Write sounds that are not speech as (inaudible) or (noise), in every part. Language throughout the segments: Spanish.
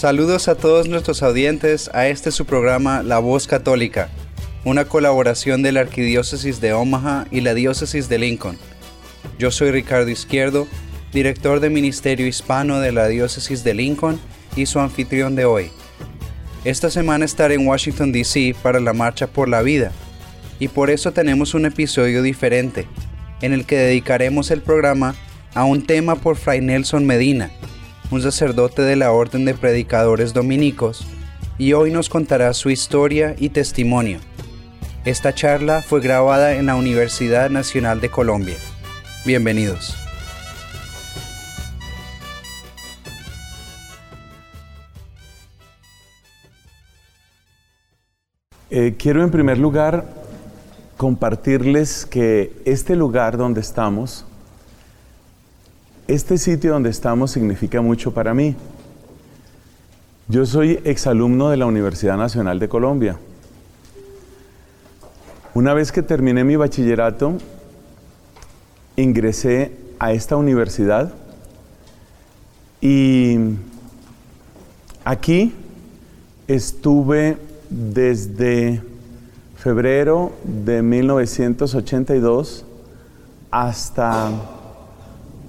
Saludos a todos nuestros audientes a este su programa La Voz Católica, una colaboración de la Arquidiócesis de Omaha y la Diócesis de Lincoln. Yo soy Ricardo Izquierdo, director de Ministerio Hispano de la Diócesis de Lincoln y su anfitrión de hoy. Esta semana estaré en Washington, D.C. para la Marcha por la Vida, y por eso tenemos un episodio diferente, en el que dedicaremos el programa a un tema por Fray Nelson Medina, un sacerdote de la Orden de Predicadores Dominicos, y hoy nos contará su historia y testimonio. Esta charla fue grabada en la Universidad Nacional de Colombia. Bienvenidos. Eh, quiero en primer lugar compartirles que este lugar donde estamos este sitio donde estamos significa mucho para mí. Yo soy exalumno de la Universidad Nacional de Colombia. Una vez que terminé mi bachillerato, ingresé a esta universidad y aquí estuve desde febrero de 1982 hasta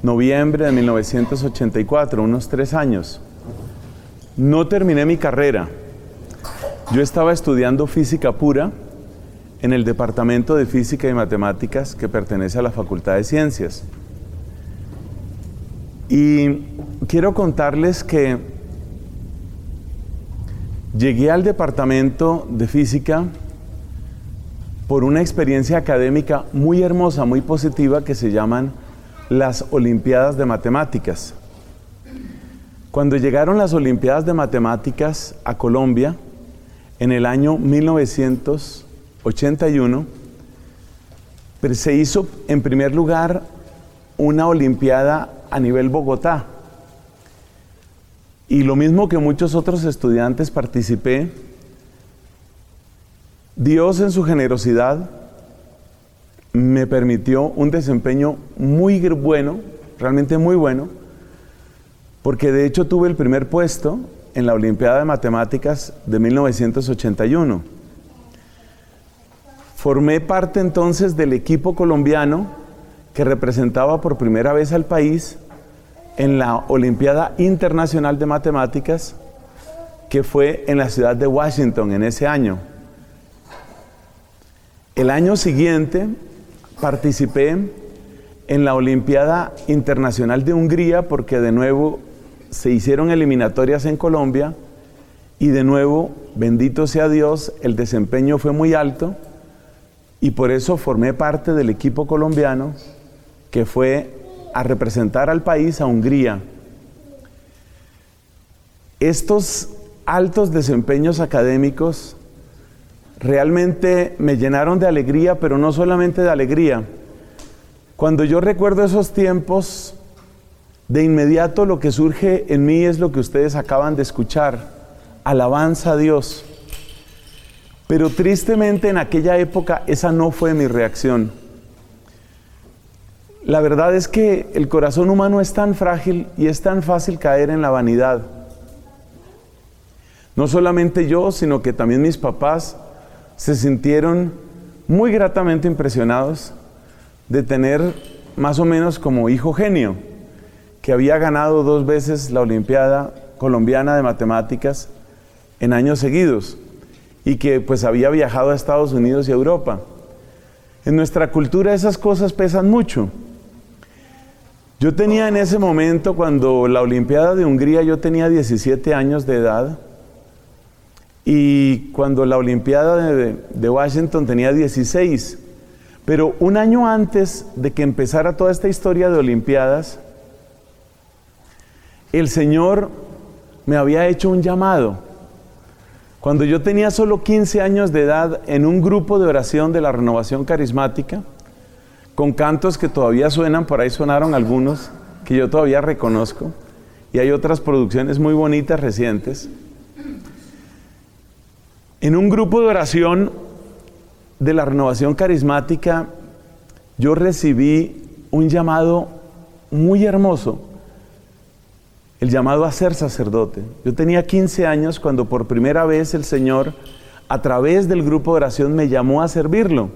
noviembre de 1984, unos tres años. No terminé mi carrera. Yo estaba estudiando física pura en el Departamento de Física y Matemáticas que pertenece a la Facultad de Ciencias. Y quiero contarles que llegué al Departamento de Física por una experiencia académica muy hermosa, muy positiva que se llaman las Olimpiadas de Matemáticas. Cuando llegaron las Olimpiadas de Matemáticas a Colombia, en el año 1981, pues, se hizo en primer lugar una Olimpiada a nivel Bogotá. Y lo mismo que muchos otros estudiantes participé, Dios en su generosidad me permitió un desempeño muy bueno, realmente muy bueno, porque de hecho tuve el primer puesto en la Olimpiada de Matemáticas de 1981. Formé parte entonces del equipo colombiano que representaba por primera vez al país en la Olimpiada Internacional de Matemáticas que fue en la ciudad de Washington en ese año. El año siguiente participé en la Olimpiada Internacional de Hungría porque de nuevo se hicieron eliminatorias en Colombia y de nuevo, bendito sea Dios, el desempeño fue muy alto y por eso formé parte del equipo colombiano que fue a representar al país a Hungría. Estos altos desempeños académicos realmente me llenaron de alegría, pero no solamente de alegría. Cuando yo recuerdo esos tiempos, de inmediato lo que surge en mí es lo que ustedes acaban de escuchar, alabanza a Dios. Pero tristemente en aquella época esa no fue mi reacción. La verdad es que el corazón humano es tan frágil y es tan fácil caer en la vanidad. No solamente yo, sino que también mis papás se sintieron muy gratamente impresionados de tener más o menos como hijo genio, que había ganado dos veces la Olimpiada Colombiana de Matemáticas en años seguidos y que pues había viajado a Estados Unidos y Europa. En nuestra cultura esas cosas pesan mucho. Yo tenía en ese momento, cuando la Olimpiada de Hungría, yo tenía 17 años de edad, y cuando la Olimpiada de, Washington tenía 16. Pero un año antes de que empezara toda esta historia de Olimpiadas, el Señor me había hecho un llamado. Cuando yo tenía solo 15 años de edad en un grupo de oración de la renovación carismática, con cantos que todavía suenan, por ahí sonaron algunos que yo todavía reconozco, y hay otras producciones muy bonitas recientes. En un grupo de oración de la renovación carismática, yo recibí un llamado muy hermoso, el llamado a ser sacerdote. Yo tenía 15 años cuando por primera vez el Señor, a través del grupo de oración, me llamó a servirlo.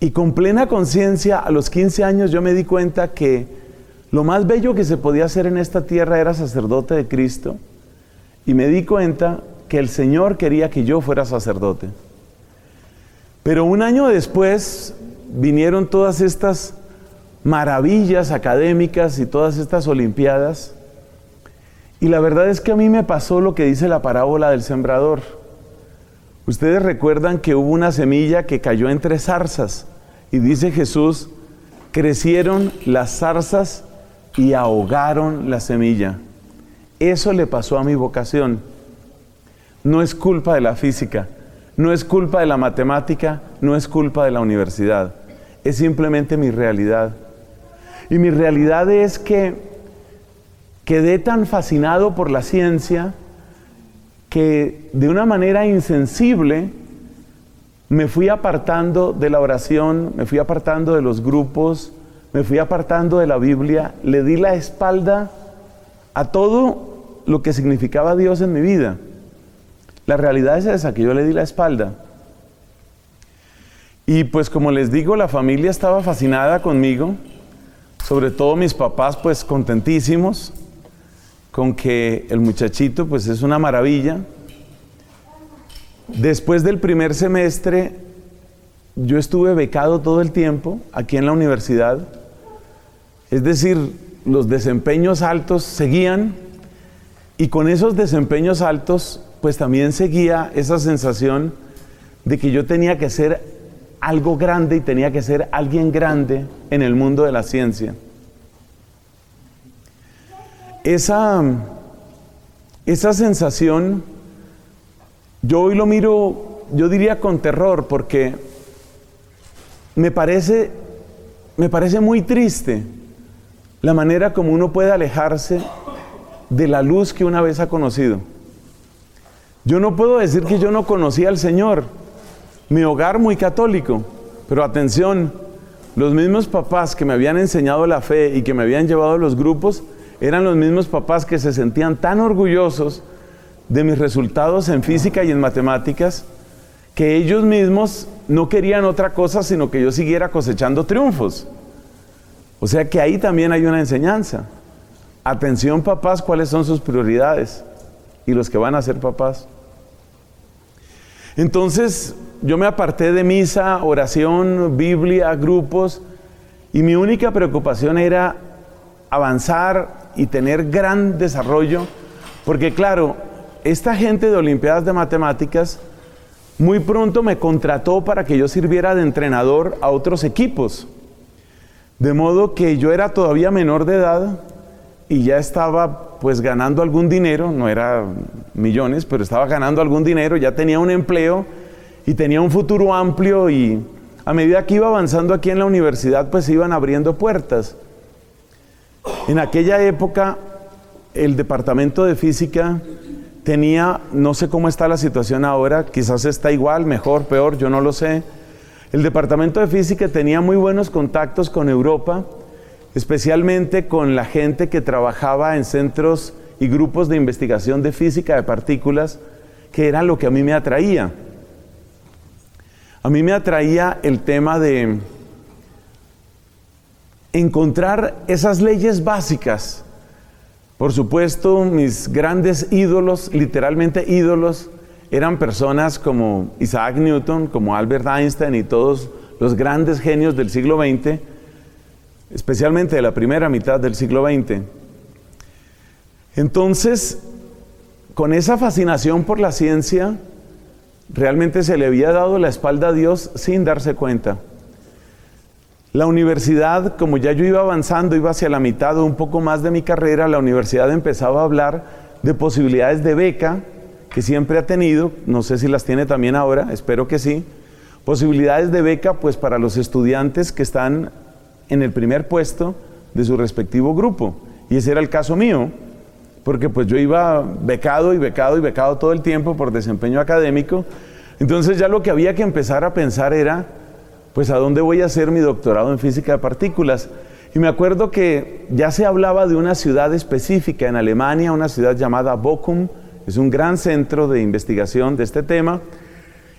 Y con plena conciencia, a los 15 años yo me di cuenta que lo más bello que se podía hacer en esta tierra era sacerdote de Cristo. Y me di cuenta que el Señor quería que yo fuera sacerdote. Pero un año después vinieron todas estas maravillas académicas y todas estas olimpiadas. Y la verdad es que a mí me pasó lo que dice la parábola del sembrador. Ustedes recuerdan que hubo una semilla que cayó entre zarzas y dice Jesús, crecieron las zarzas y ahogaron la semilla. Eso le pasó a mi vocación. No es culpa de la física, no es culpa de la matemática, no es culpa de la universidad. Es simplemente mi realidad. Y mi realidad es que quedé tan fascinado por la ciencia que de una manera insensible me fui apartando de la oración, me fui apartando de los grupos, me fui apartando de la Biblia, le di la espalda a todo lo que significaba Dios en mi vida. La realidad es esa, que yo le di la espalda. Y pues como les digo, la familia estaba fascinada conmigo, sobre todo mis papás pues contentísimos con que el muchachito pues es una maravilla. Después del primer semestre yo estuve becado todo el tiempo aquí en la universidad es decir, los desempeños altos seguían y con esos desempeños altos, pues también seguía esa sensación de que yo tenía que ser algo grande y tenía que ser alguien grande en el mundo de la ciencia. Esa, esa sensación, yo hoy lo miro, yo diría con terror, porque me parece, me parece muy triste la manera como uno puede alejarse de la luz que una vez ha conocido. Yo no puedo decir que yo no conocía al Señor, mi hogar muy católico, pero atención, los mismos papás que me habían enseñado la fe y que me habían llevado a los grupos, eran los mismos papás que se sentían tan orgullosos de mis resultados en física y en matemáticas, que ellos mismos no querían otra cosa sino que yo siguiera cosechando triunfos. O sea que ahí también hay una enseñanza. Atención papás, ¿cuáles son sus prioridades? Y los que van a ser papás. Entonces yo me aparté de misa, oración, Biblia, grupos, y mi única preocupación era avanzar y tener gran desarrollo, porque claro, esta gente de Olimpiadas de Matemáticas muy pronto me contrató para que yo sirviera de entrenador a otros equipos. De modo que yo era todavía menor de edad y ya estaba pues ganando algún dinero, no era millones, pero estaba ganando algún dinero, ya tenía un empleo y tenía un futuro amplio y a medida que iba avanzando aquí en la universidad pues se iban abriendo puertas. En aquella época el departamento de física tenía, no sé cómo está la situación ahora, quizás está igual, mejor, peor, yo no lo sé, el Departamento de Física tenía muy buenos contactos con Europa, especialmente con la gente que trabajaba en centros y grupos de investigación de física de partículas, que era lo que a mí me atraía. A mí me atraía el tema de encontrar esas leyes básicas. Por supuesto, mis grandes ídolos, literalmente ídolos, eran personas como Isaac Newton, como Albert Einstein y todos los grandes genios del siglo XX, especialmente de la primera mitad del siglo XX. Entonces, con esa fascinación por la ciencia, realmente se le había dado la espalda a Dios sin darse cuenta. La universidad, como ya yo iba avanzando, iba hacia la mitad o un poco más de mi carrera, la universidad empezaba a hablar de posibilidades de beca que siempre ha tenido, no sé si las tiene también ahora, espero que sí, posibilidades de beca pues para los estudiantes que están en el primer puesto de su respectivo grupo. Y ese era el caso mío, porque pues yo iba becado y becado y becado todo el tiempo por desempeño académico. Entonces ya lo que había que empezar a pensar era, pues a dónde voy a hacer mi doctorado en física de partículas. Y me acuerdo que ya se hablaba de una ciudad específica en Alemania, una ciudad llamada Bochum, es un gran centro de investigación de este tema.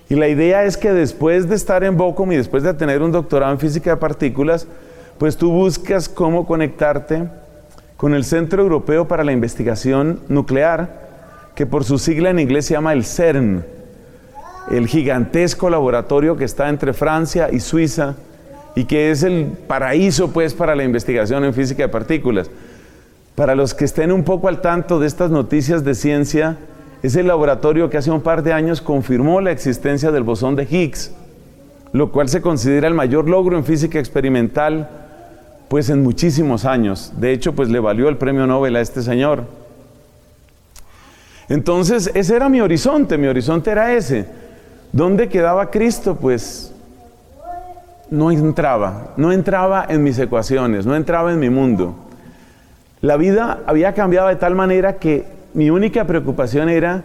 Y la idea es que después de estar en Bochum y después de tener un doctorado en física de partículas, pues tú buscas cómo conectarte con el Centro Europeo para la Investigación Nuclear, que por su sigla en inglés se llama el CERN, el gigantesco laboratorio que está entre Francia y Suiza y que es el paraíso pues para la investigación en física de partículas. Para los que estén un poco al tanto de estas noticias de ciencia, es el laboratorio que hace un par de años confirmó la existencia del bosón de Higgs, lo cual se considera el mayor logro en física experimental pues en muchísimos años. De hecho, pues le valió el premio Nobel a este señor. Entonces, ese era mi horizonte, mi horizonte era ese. ¿Dónde quedaba Cristo? Pues no entraba, no entraba en mis ecuaciones, no entraba en mi mundo. La vida había cambiado de tal manera que mi única preocupación era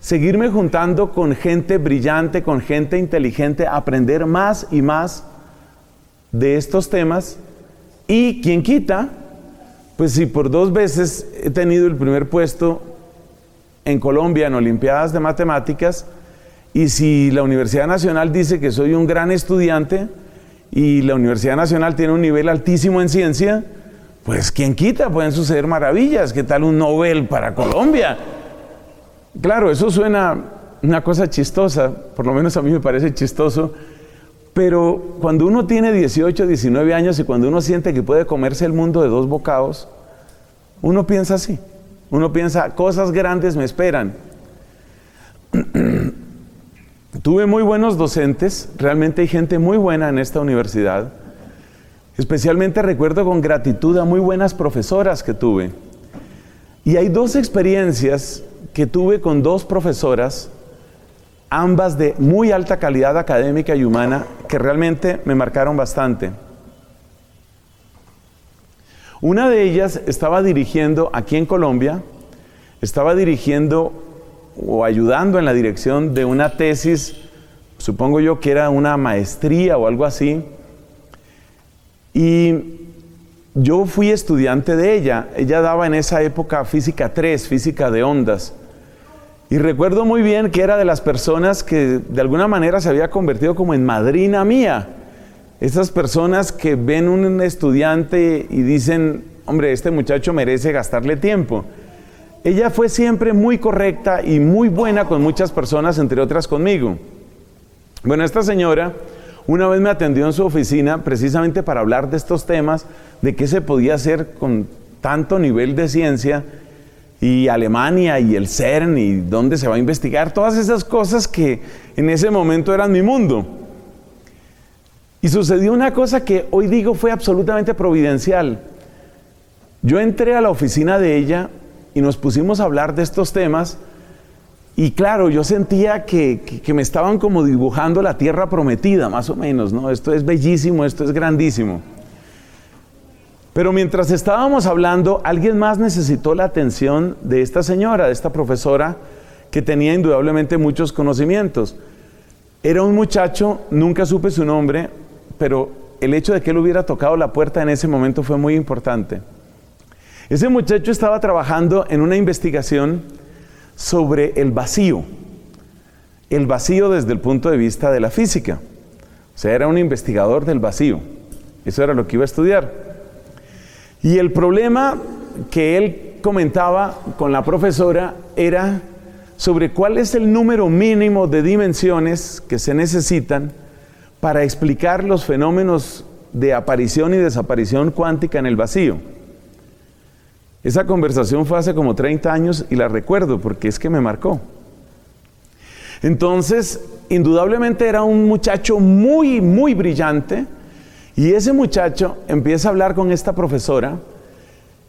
seguirme juntando con gente brillante, con gente inteligente, aprender más y más de estos temas. Y quien quita, pues si por dos veces he tenido el primer puesto en Colombia en Olimpiadas de Matemáticas, y si la Universidad Nacional dice que soy un gran estudiante, y la Universidad Nacional tiene un nivel altísimo en ciencia, pues quien quita, pueden suceder maravillas. ¿Qué tal un Nobel para Colombia? Claro, eso suena una cosa chistosa, por lo menos a mí me parece chistoso, pero cuando uno tiene 18, 19 años y cuando uno siente que puede comerse el mundo de dos bocados, uno piensa así. Uno piensa, cosas grandes me esperan. (clears throat) Tuve muy buenos docentes, realmente hay gente muy buena en esta universidad. Especialmente recuerdo con gratitud a muy buenas profesoras que tuve. Y hay dos experiencias que tuve con dos profesoras, ambas de muy alta calidad académica y humana, que realmente me marcaron bastante. Una de ellas estaba dirigiendo aquí en Colombia, estaba dirigiendo o ayudando en la dirección de una tesis, supongo yo que era una maestría o algo así, y yo fui estudiante de ella. Ella daba en esa época física 3, física de ondas. Y recuerdo muy bien que era de las personas que de alguna manera se había convertido como en madrina mía. Esas personas que ven un estudiante y dicen, hombre, este muchacho merece gastarle tiempo. Ella fue siempre muy correcta y muy buena con muchas personas, entre otras conmigo. Bueno, esta señora una vez me atendió en su oficina precisamente para hablar de estos temas, de qué se podía hacer con tanto nivel de ciencia y Alemania y el CERN y dónde se va a investigar, todas esas cosas que en ese momento eran mi mundo. Y sucedió una cosa que hoy digo fue absolutamente providencial. Yo entré a la oficina de ella y nos pusimos a hablar de estos temas. Y claro, yo sentía que, me estaban como dibujando la tierra prometida, más o menos, ¿no? Esto es bellísimo, esto es grandísimo. Pero mientras estábamos hablando, alguien más necesitó la atención de esta señora, de esta profesora, que tenía indudablemente muchos conocimientos. Era un muchacho, nunca supe su nombre, pero el hecho de que él hubiera tocado la puerta en ese momento fue muy importante. Ese muchacho estaba trabajando en una investigación sobre el vacío, el vacío desde el punto de vista de la física. O sea, era un investigador del vacío. Eso era lo que iba a estudiar. Y el problema que él comentaba con la profesora era sobre cuál es el número mínimo de dimensiones que se necesitan para explicar los fenómenos de aparición y desaparición cuántica en el vacío. Esa conversación fue hace como 30 años y la recuerdo porque es que me marcó. Entonces, indudablemente era un muchacho muy, muy brillante y ese muchacho empieza a hablar con esta profesora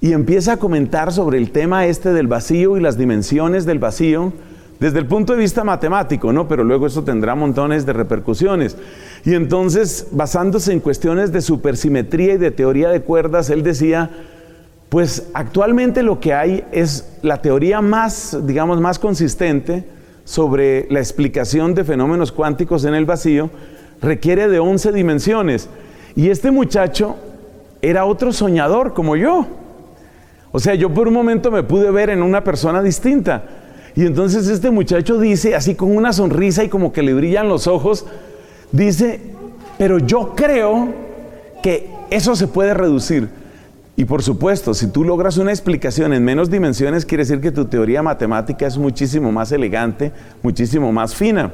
y empieza a comentar sobre el tema este del vacío y las dimensiones del vacío desde el punto de vista matemático, ¿no? Pero luego eso tendrá montones de repercusiones. Y entonces, basándose en cuestiones de supersimetría y de teoría de cuerdas, él decía, pues actualmente lo que hay es la teoría más, digamos, más consistente sobre la explicación de fenómenos cuánticos en el vacío, requiere de 11 dimensiones. Y este muchacho era otro soñador como yo. O sea, yo por un momento me pude ver en una persona distinta. Y entonces este muchacho dice, así con una sonrisa y como que le brillan los ojos, dice, pero yo creo que eso se puede reducir. Y por supuesto, si tú logras una explicación en menos dimensiones, quiere decir que tu teoría matemática es muchísimo más elegante, muchísimo más fina.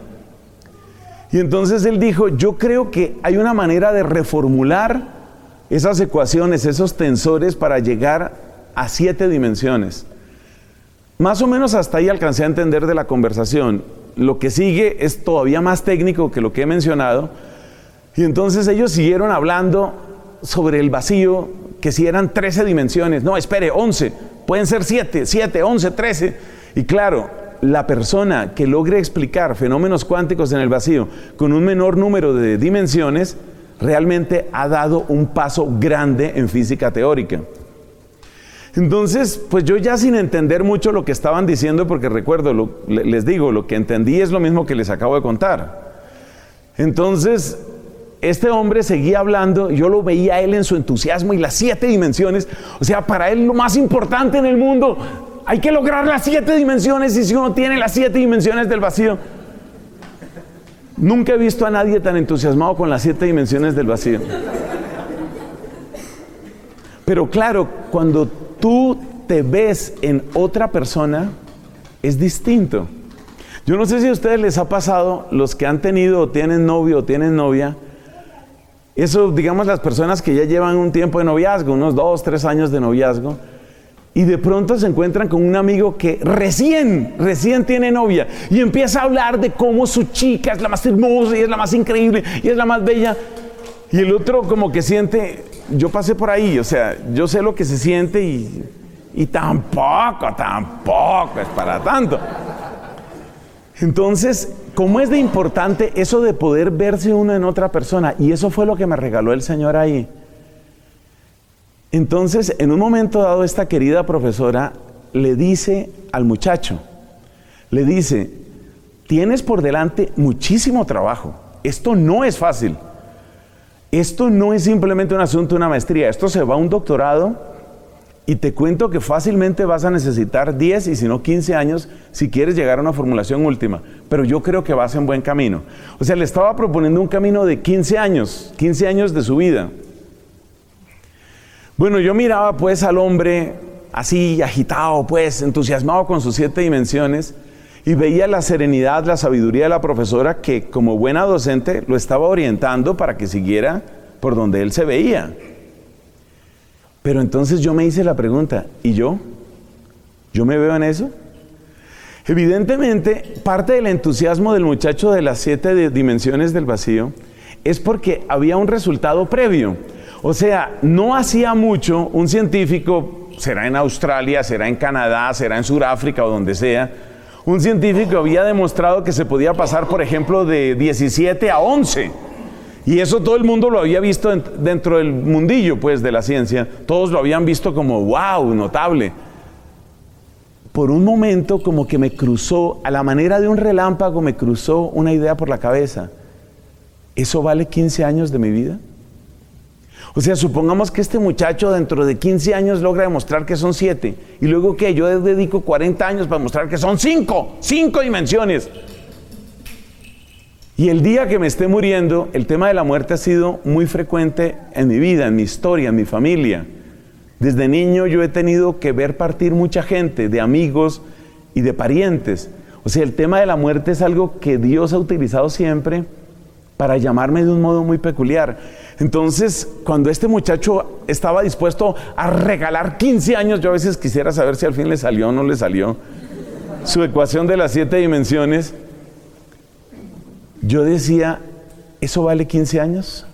Y entonces él dijo, yo creo que hay una manera de reformular esas ecuaciones, esos tensores para llegar a siete dimensiones. Más o menos hasta ahí alcancé a entender de la conversación. Lo que sigue es todavía más técnico que lo que he mencionado. Y entonces ellos siguieron hablando sobre el vacío, que si eran 13 dimensiones. No, espere, 11. Pueden ser 7, 7, 11, 13. Y claro, la persona que logre explicar fenómenos cuánticos en el vacío con un menor número de dimensiones, realmente ha dado un paso grande en física teórica. Entonces, pues yo ya sin entender mucho lo que estaban diciendo, porque recuerdo, les digo, lo que entendí es lo mismo que les acabo de contar. Entonces, este hombre seguía hablando, yo lo veía él en su entusiasmo y las siete dimensiones, o sea, para él lo más importante en el mundo, hay que lograr las siete dimensiones y si uno tiene las siete dimensiones del vacío, nunca he visto a nadie tan entusiasmado con las siete dimensiones del vacío. Pero claro, cuando tú te ves en otra persona, es distinto. Yo no sé si a ustedes les ha pasado, los que han tenido o tienen novio o tienen novia, eso, digamos, las personas que ya llevan un tiempo de noviazgo, unos dos, tres años de noviazgo, y de pronto se encuentran con un amigo que recién, recién tiene novia, y empieza a hablar de cómo su chica es la más hermosa y es la más increíble y es la más bella, y el otro como que siente, yo pasé por ahí, o sea, yo sé lo que se siente y, y tampoco, tampoco es para tanto. Entonces, ¿cómo es de importante eso de poder verse uno en otra persona? Y eso fue lo que me regaló el Señor ahí. Entonces, en un momento dado, esta querida profesora le dice al muchacho, le dice, tienes por delante muchísimo trabajo, esto no es fácil. Esto no es simplemente un asunto de una maestría, esto se va a un doctorado y te cuento que fácilmente vas a necesitar 10 y si no 15 años si quieres llegar a una formulación última, pero yo creo que vas en buen camino. O sea, le estaba proponiendo un camino de 15 años, 15 años de su vida. Bueno, yo miraba pues al hombre así agitado, pues entusiasmado con sus siete dimensiones y veía la serenidad, la sabiduría de la profesora que como buena docente lo estaba orientando para que siguiera por donde él se veía. Pero entonces yo me hice la pregunta, ¿y yo? ¿Yo me veo en eso? Evidentemente, parte del entusiasmo del muchacho de las siete dimensiones del vacío es porque había un resultado previo. O sea, no hacía mucho un científico, será en Australia, será en Canadá, será en Sudáfrica o donde sea, un científico había demostrado que se podía pasar, por ejemplo, de 17 a 11. Y eso todo el mundo lo había visto dentro del mundillo, pues, de la ciencia. Todos lo habían visto como, wow, notable. Por un momento como que me cruzó, a la manera de un relámpago, me cruzó una idea por la cabeza. ¿Eso vale 15 años de mi vida? O sea, supongamos que este muchacho dentro de 15 años logra demostrar que son 7. Y luego que yo dedico 40 años para demostrar que son 5. 5 dimensiones. Y el día que me esté muriendo, el tema de la muerte ha sido muy frecuente en mi vida, en mi historia, en mi familia. Desde niño yo he tenido que ver partir mucha gente, de amigos y de parientes. O sea, el tema de la muerte es algo que Dios ha utilizado siempre para llamarme de un modo muy peculiar. Entonces, cuando este muchacho estaba dispuesto a regalar 15 años, yo a veces quisiera saber si al fin le salió o no le salió su ecuación de las siete dimensiones, yo decía, ¿eso vale 15 años?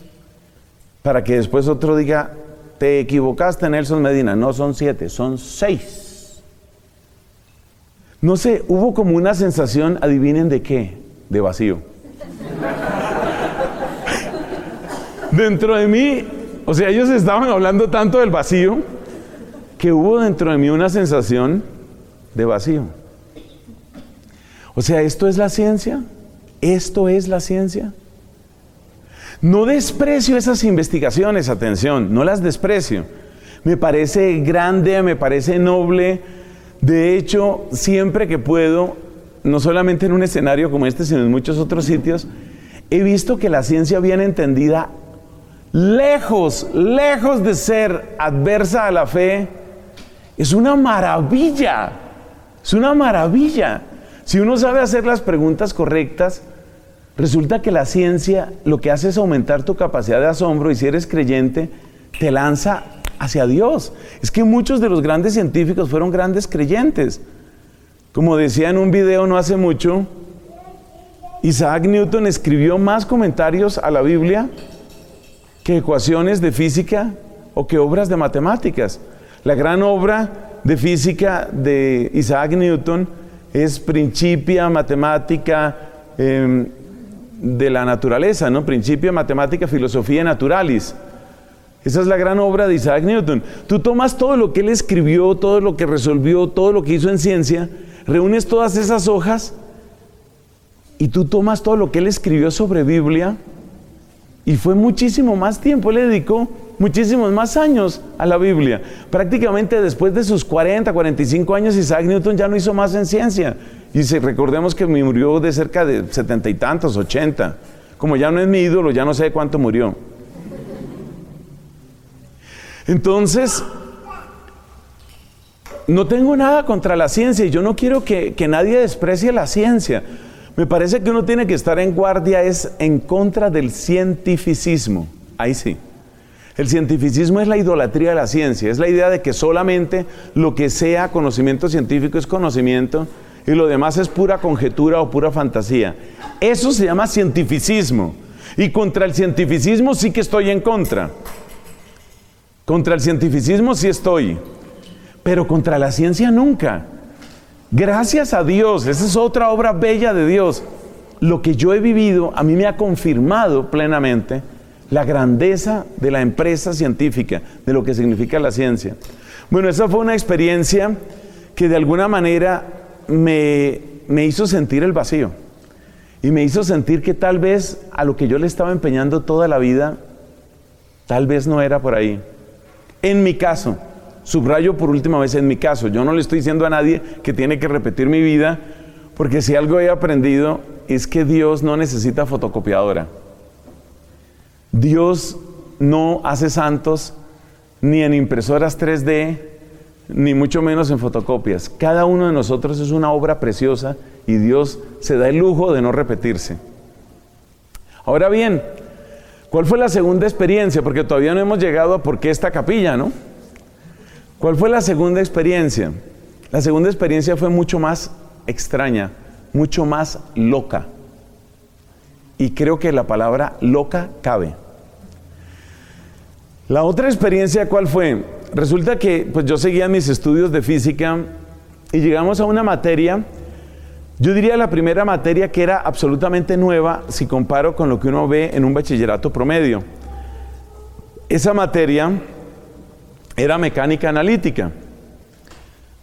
Para que después otro diga, te equivocaste, Nelson Medina. No son siete, son seis. No sé, hubo como una sensación, adivinen de qué, de vacío. Dentro de mí, o sea, ellos estaban hablando tanto del vacío que hubo dentro de mí una sensación de vacío. O sea, ¿esto es la ciencia? ¿Esto es la ciencia? No desprecio esas investigaciones, atención, no las desprecio. Me parece grande, me parece noble. De hecho, siempre que puedo, no solamente en un escenario como este, sino en muchos otros sitios, he visto que la ciencia bien entendida, lejos, lejos de ser adversa a la fe, es una maravilla. Es una maravilla. Si uno sabe hacer las preguntas correctas, resulta que la ciencia lo que hace es aumentar tu capacidad de asombro y si eres creyente, te lanza hacia Dios. Es que muchos de los grandes científicos fueron grandes creyentes. Como decía en un video no hace mucho, Isaac Newton escribió más comentarios a la Biblia que ecuaciones de física o que obras de matemáticas. La gran obra de física de Isaac Newton es Principia Matemática em, de la Naturaleza, ¿no? Principia Matemática Filosofía Naturalis. Esa es la gran obra de Isaac Newton. Tú tomas todo lo que él escribió, todo lo que resolvió, todo lo que hizo en ciencia, reúnes todas esas hojas y tú tomas todo lo que él escribió sobre Biblia y fue muchísimo más tiempo. Le dedicó muchísimos más años a la Biblia. Prácticamente después de sus 40, 45 años, Isaac Newton ya no hizo más en ciencia. Y si recordemos que murió de cerca de setenta y tantos, 80. Como ya no es mi ídolo, ya no sé cuánto murió. Entonces, no tengo nada contra la ciencia y yo no quiero que, que nadie desprecie la ciencia. Me parece que uno tiene que estar en guardia es en contra del cientificismo. Ahí sí. El cientificismo es la idolatría de la ciencia, es la idea de que solamente lo que sea conocimiento científico es conocimiento y lo demás es pura conjetura o pura fantasía. Eso se llama cientificismo. Y contra el cientificismo sí que estoy en contra. Contra el cientificismo sí estoy, pero contra la ciencia nunca. Gracias a Dios, esa es otra obra bella de Dios. Lo que yo he vivido a mí me ha confirmado plenamente la grandeza de la empresa científica, de lo que significa la ciencia. Bueno, esa fue una experiencia que de alguna manera me, me hizo sentir el vacío y me hizo sentir que tal vez a lo que yo le estaba empeñando toda la vida, tal vez no era por ahí. En mi caso, subrayo por última vez en mi caso, yo no le estoy diciendo a nadie que tiene que repetir mi vida, porque si algo he aprendido es que Dios no necesita fotocopiadora. Dios no hace santos ni en impresoras 3D, ni mucho menos en fotocopias. Cada uno de nosotros es una obra preciosa y Dios se da el lujo de no repetirse. Ahora bien, ¿cuál fue la segunda experiencia? Porque todavía no hemos llegado a por qué esta capilla, ¿no? ¿Cuál fue la segunda experiencia? La segunda experiencia fue mucho más extraña, mucho más loca. Y creo que la palabra loca cabe. La otra experiencia, ¿cuál fue? Resulta que pues yo seguía mis estudios de física y llegamos a una materia, yo diría la primera materia que era absolutamente nueva si comparo con lo que uno ve en un bachillerato promedio. Esa materia era mecánica analítica.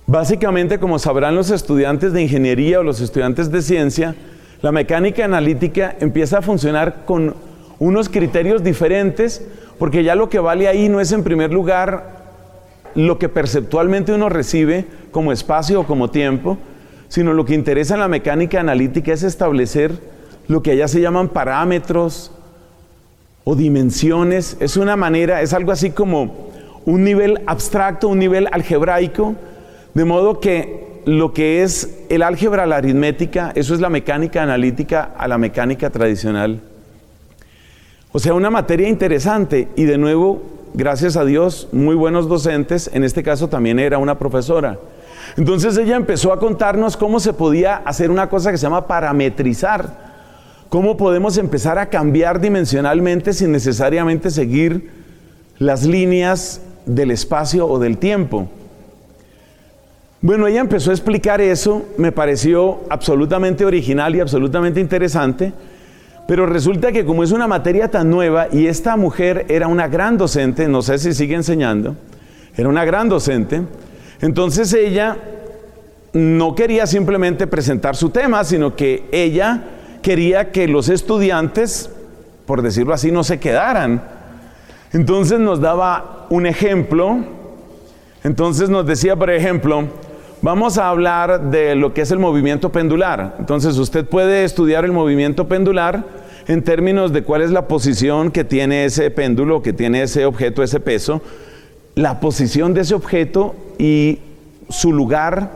Básicamente, como sabrán los estudiantes de ingeniería o los estudiantes de ciencia, la mecánica analítica empieza a funcionar con unos criterios diferentes, porque ya lo que vale ahí no es en primer lugar lo que perceptualmente uno recibe como espacio o como tiempo, sino lo que interesa en la mecánica analítica es establecer lo que allá se llaman parámetros o dimensiones. Es una manera, es algo así como un nivel abstracto, un nivel algebraico, de modo que lo que es el álgebra, la aritmética, eso es la mecánica analítica a la mecánica tradicional. O sea, una materia interesante y de nuevo, gracias a Dios, muy buenos docentes, en este caso también era una profesora. Entonces ella empezó a contarnos cómo se podía hacer una cosa que se llama parametrizar, cómo podemos empezar a cambiar dimensionalmente sin necesariamente seguir las líneas del espacio o del tiempo. Bueno, ella empezó a explicar eso, me pareció absolutamente original y absolutamente interesante, pero resulta que como es una materia tan nueva y esta mujer era una gran docente, no sé si sigue enseñando, era una gran docente, entonces ella no quería simplemente presentar su tema, sino que ella quería que los estudiantes, por decirlo así, no se quedaran. Entonces nos daba un ejemplo, entonces nos decía, por ejemplo, vamos a hablar de lo que es el movimiento pendular. Entonces usted puede estudiar el movimiento pendular en términos de cuál es la posición que tiene ese péndulo, que tiene ese objeto, ese peso, la posición de ese objeto y su lugar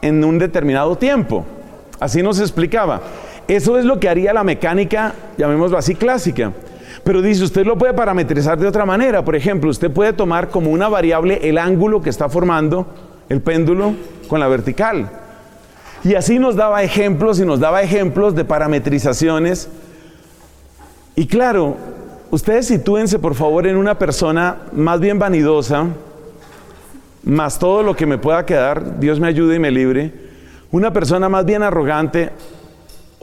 en un determinado tiempo. Así nos explicaba. Eso es lo que haría la mecánica, llamémoslo así, clásica. Pero dice, usted lo puede parametrizar de otra manera. Por ejemplo, usted puede tomar como una variable el ángulo que está formando el péndulo con la vertical. Y así nos daba ejemplos y nos daba ejemplos de parametrizaciones. Y claro, ustedes sitúense por favor en una persona más bien vanidosa, más todo lo que me pueda quedar, Dios me ayude y me libre, una persona más bien arrogante,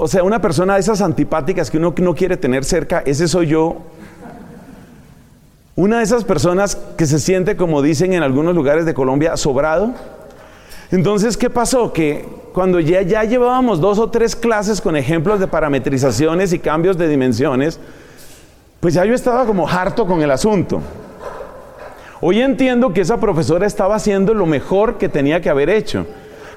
o sea, una persona de esas antipáticas que uno no quiere tener cerca, ese soy yo. Una de esas personas que se siente, como dicen en algunos lugares de Colombia, sobrado. Entonces, ¿qué pasó? Que cuando ya, ya llevábamos dos o tres clases con ejemplos de parametrizaciones y cambios de dimensiones, pues ya yo estaba como harto con el asunto. Hoy entiendo que esa profesora estaba haciendo lo mejor que tenía que haber hecho,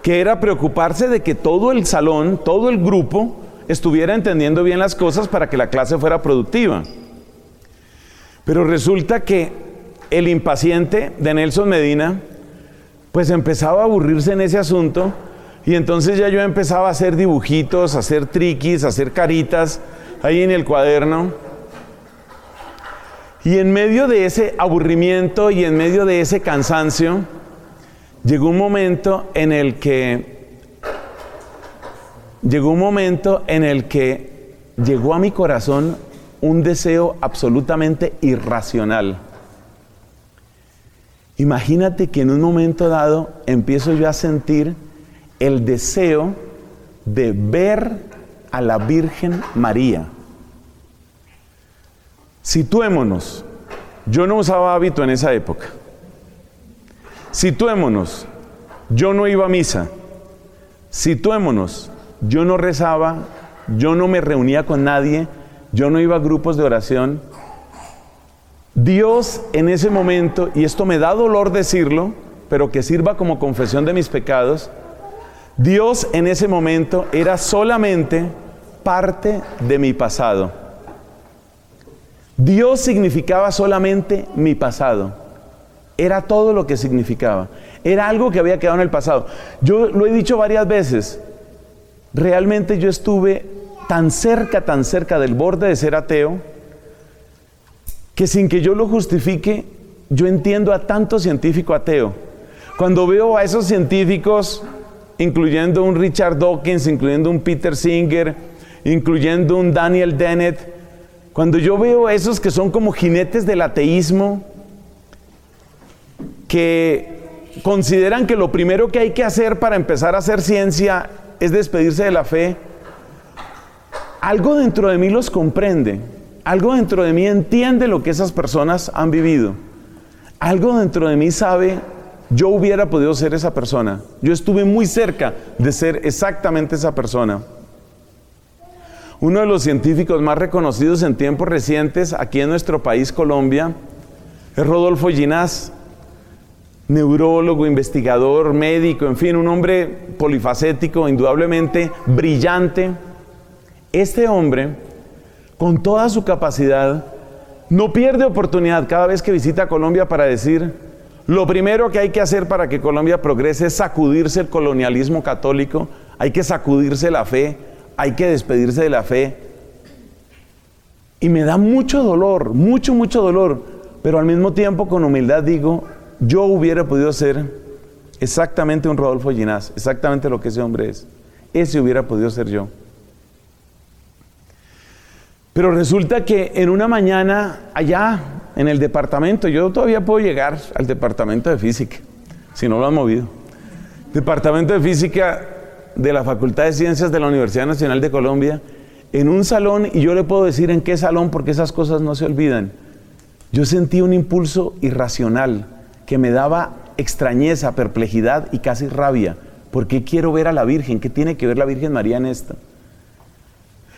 que era preocuparse de que todo el salón, todo el grupo, estuviera entendiendo bien las cosas para que la clase fuera productiva. Pero resulta que el impaciente de Nelson Medina, pues empezaba a aburrirse en ese asunto y entonces ya yo empezaba a hacer dibujitos, a hacer triquis, a hacer caritas ahí en el cuaderno. Y en medio de ese aburrimiento y en medio de ese cansancio, llegó un momento en el que llegó un momento en el que llegó a mi corazón un deseo absolutamente irracional. Imagínate que en un momento dado empiezo yo a sentir el deseo de ver a la Virgen María. Situémonos. Yo no usaba hábito en esa época. Situémonos. Yo no iba a misa. Situémonos. Yo no rezaba. Yo no me reunía con nadie. Yo no iba a grupos de oración. Dios en ese momento, y esto me da dolor decirlo, pero que sirva como confesión de mis pecados, Dios en ese momento era solamente parte de mi pasado. Dios significaba solamente mi pasado. Era todo lo que significaba. Era algo que había quedado en el pasado. Yo lo he dicho varias veces. Realmente yo estuve tan cerca, tan cerca del borde de ser ateo, que sin que yo lo justifique, yo entiendo a tanto científico ateo. Cuando veo a esos científicos, incluyendo un Richard Dawkins, incluyendo un Peter Singer, incluyendo un Daniel Dennett, cuando yo veo a esos que son como jinetes del ateísmo, que consideran que lo primero que hay que hacer para empezar a hacer ciencia es despedirse de la fe, algo dentro de mí los comprende, algo dentro de mí entiende lo que esas personas han vivido, algo dentro de mí sabe, yo hubiera podido ser esa persona, yo estuve muy cerca de ser exactamente esa persona. Uno de los científicos más reconocidos en tiempos recientes aquí en nuestro país, Colombia, es Rodolfo Ginás, neurólogo, investigador, médico, en fin, un hombre polifacético, indudablemente brillante. Este hombre, con toda su capacidad, no pierde oportunidad cada vez que visita Colombia para decir, lo primero que hay que hacer para que Colombia progrese es sacudirse el colonialismo católico, hay que sacudirse la fe, hay que despedirse de la fe. Y me da mucho dolor, mucho, mucho dolor, pero al mismo tiempo con humildad digo, yo hubiera podido ser exactamente un Rodolfo Ginás, exactamente lo que ese hombre es. Ese hubiera podido ser yo. Pero resulta que en una mañana allá en el departamento. Yo todavía puedo llegar al departamento de física, si no lo han movido. Departamento de física de la Facultad de Ciencias de la Universidad Nacional de Colombia, en un salón, y yo le puedo decir en qué salón porque esas cosas no se olvidan. Yo sentí un impulso irracional que me daba extrañeza, perplejidad y casi rabia. ¿Por qué quiero ver a la Virgen? ¿Qué tiene que ver la Virgen María en esto?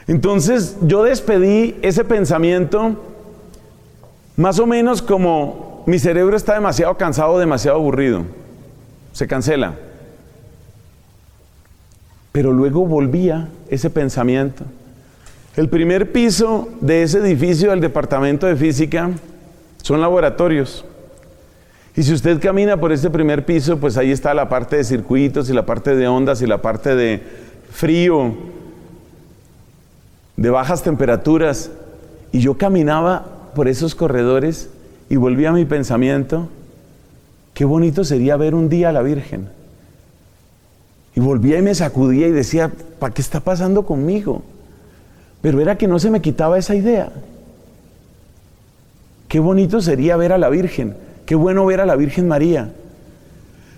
Entonces yo despedí ese pensamiento más o menos como mi cerebro está demasiado cansado, demasiado aburrido. Se cancela. Pero luego volvía ese pensamiento. El primer piso de ese edificio del departamento de física son laboratorios. Y si usted camina por este primer piso, pues ahí está la parte de circuitos y la parte de ondas y la parte de frío, de bajas temperaturas. Y yo caminaba por esos corredores y volvía a mi pensamiento, qué bonito sería ver un día a la Virgen. Y volvía y me sacudía y decía, ¿para qué está pasando conmigo? Pero era que no se me quitaba esa idea. Qué bonito sería ver a la Virgen. Qué bueno ver a la Virgen María.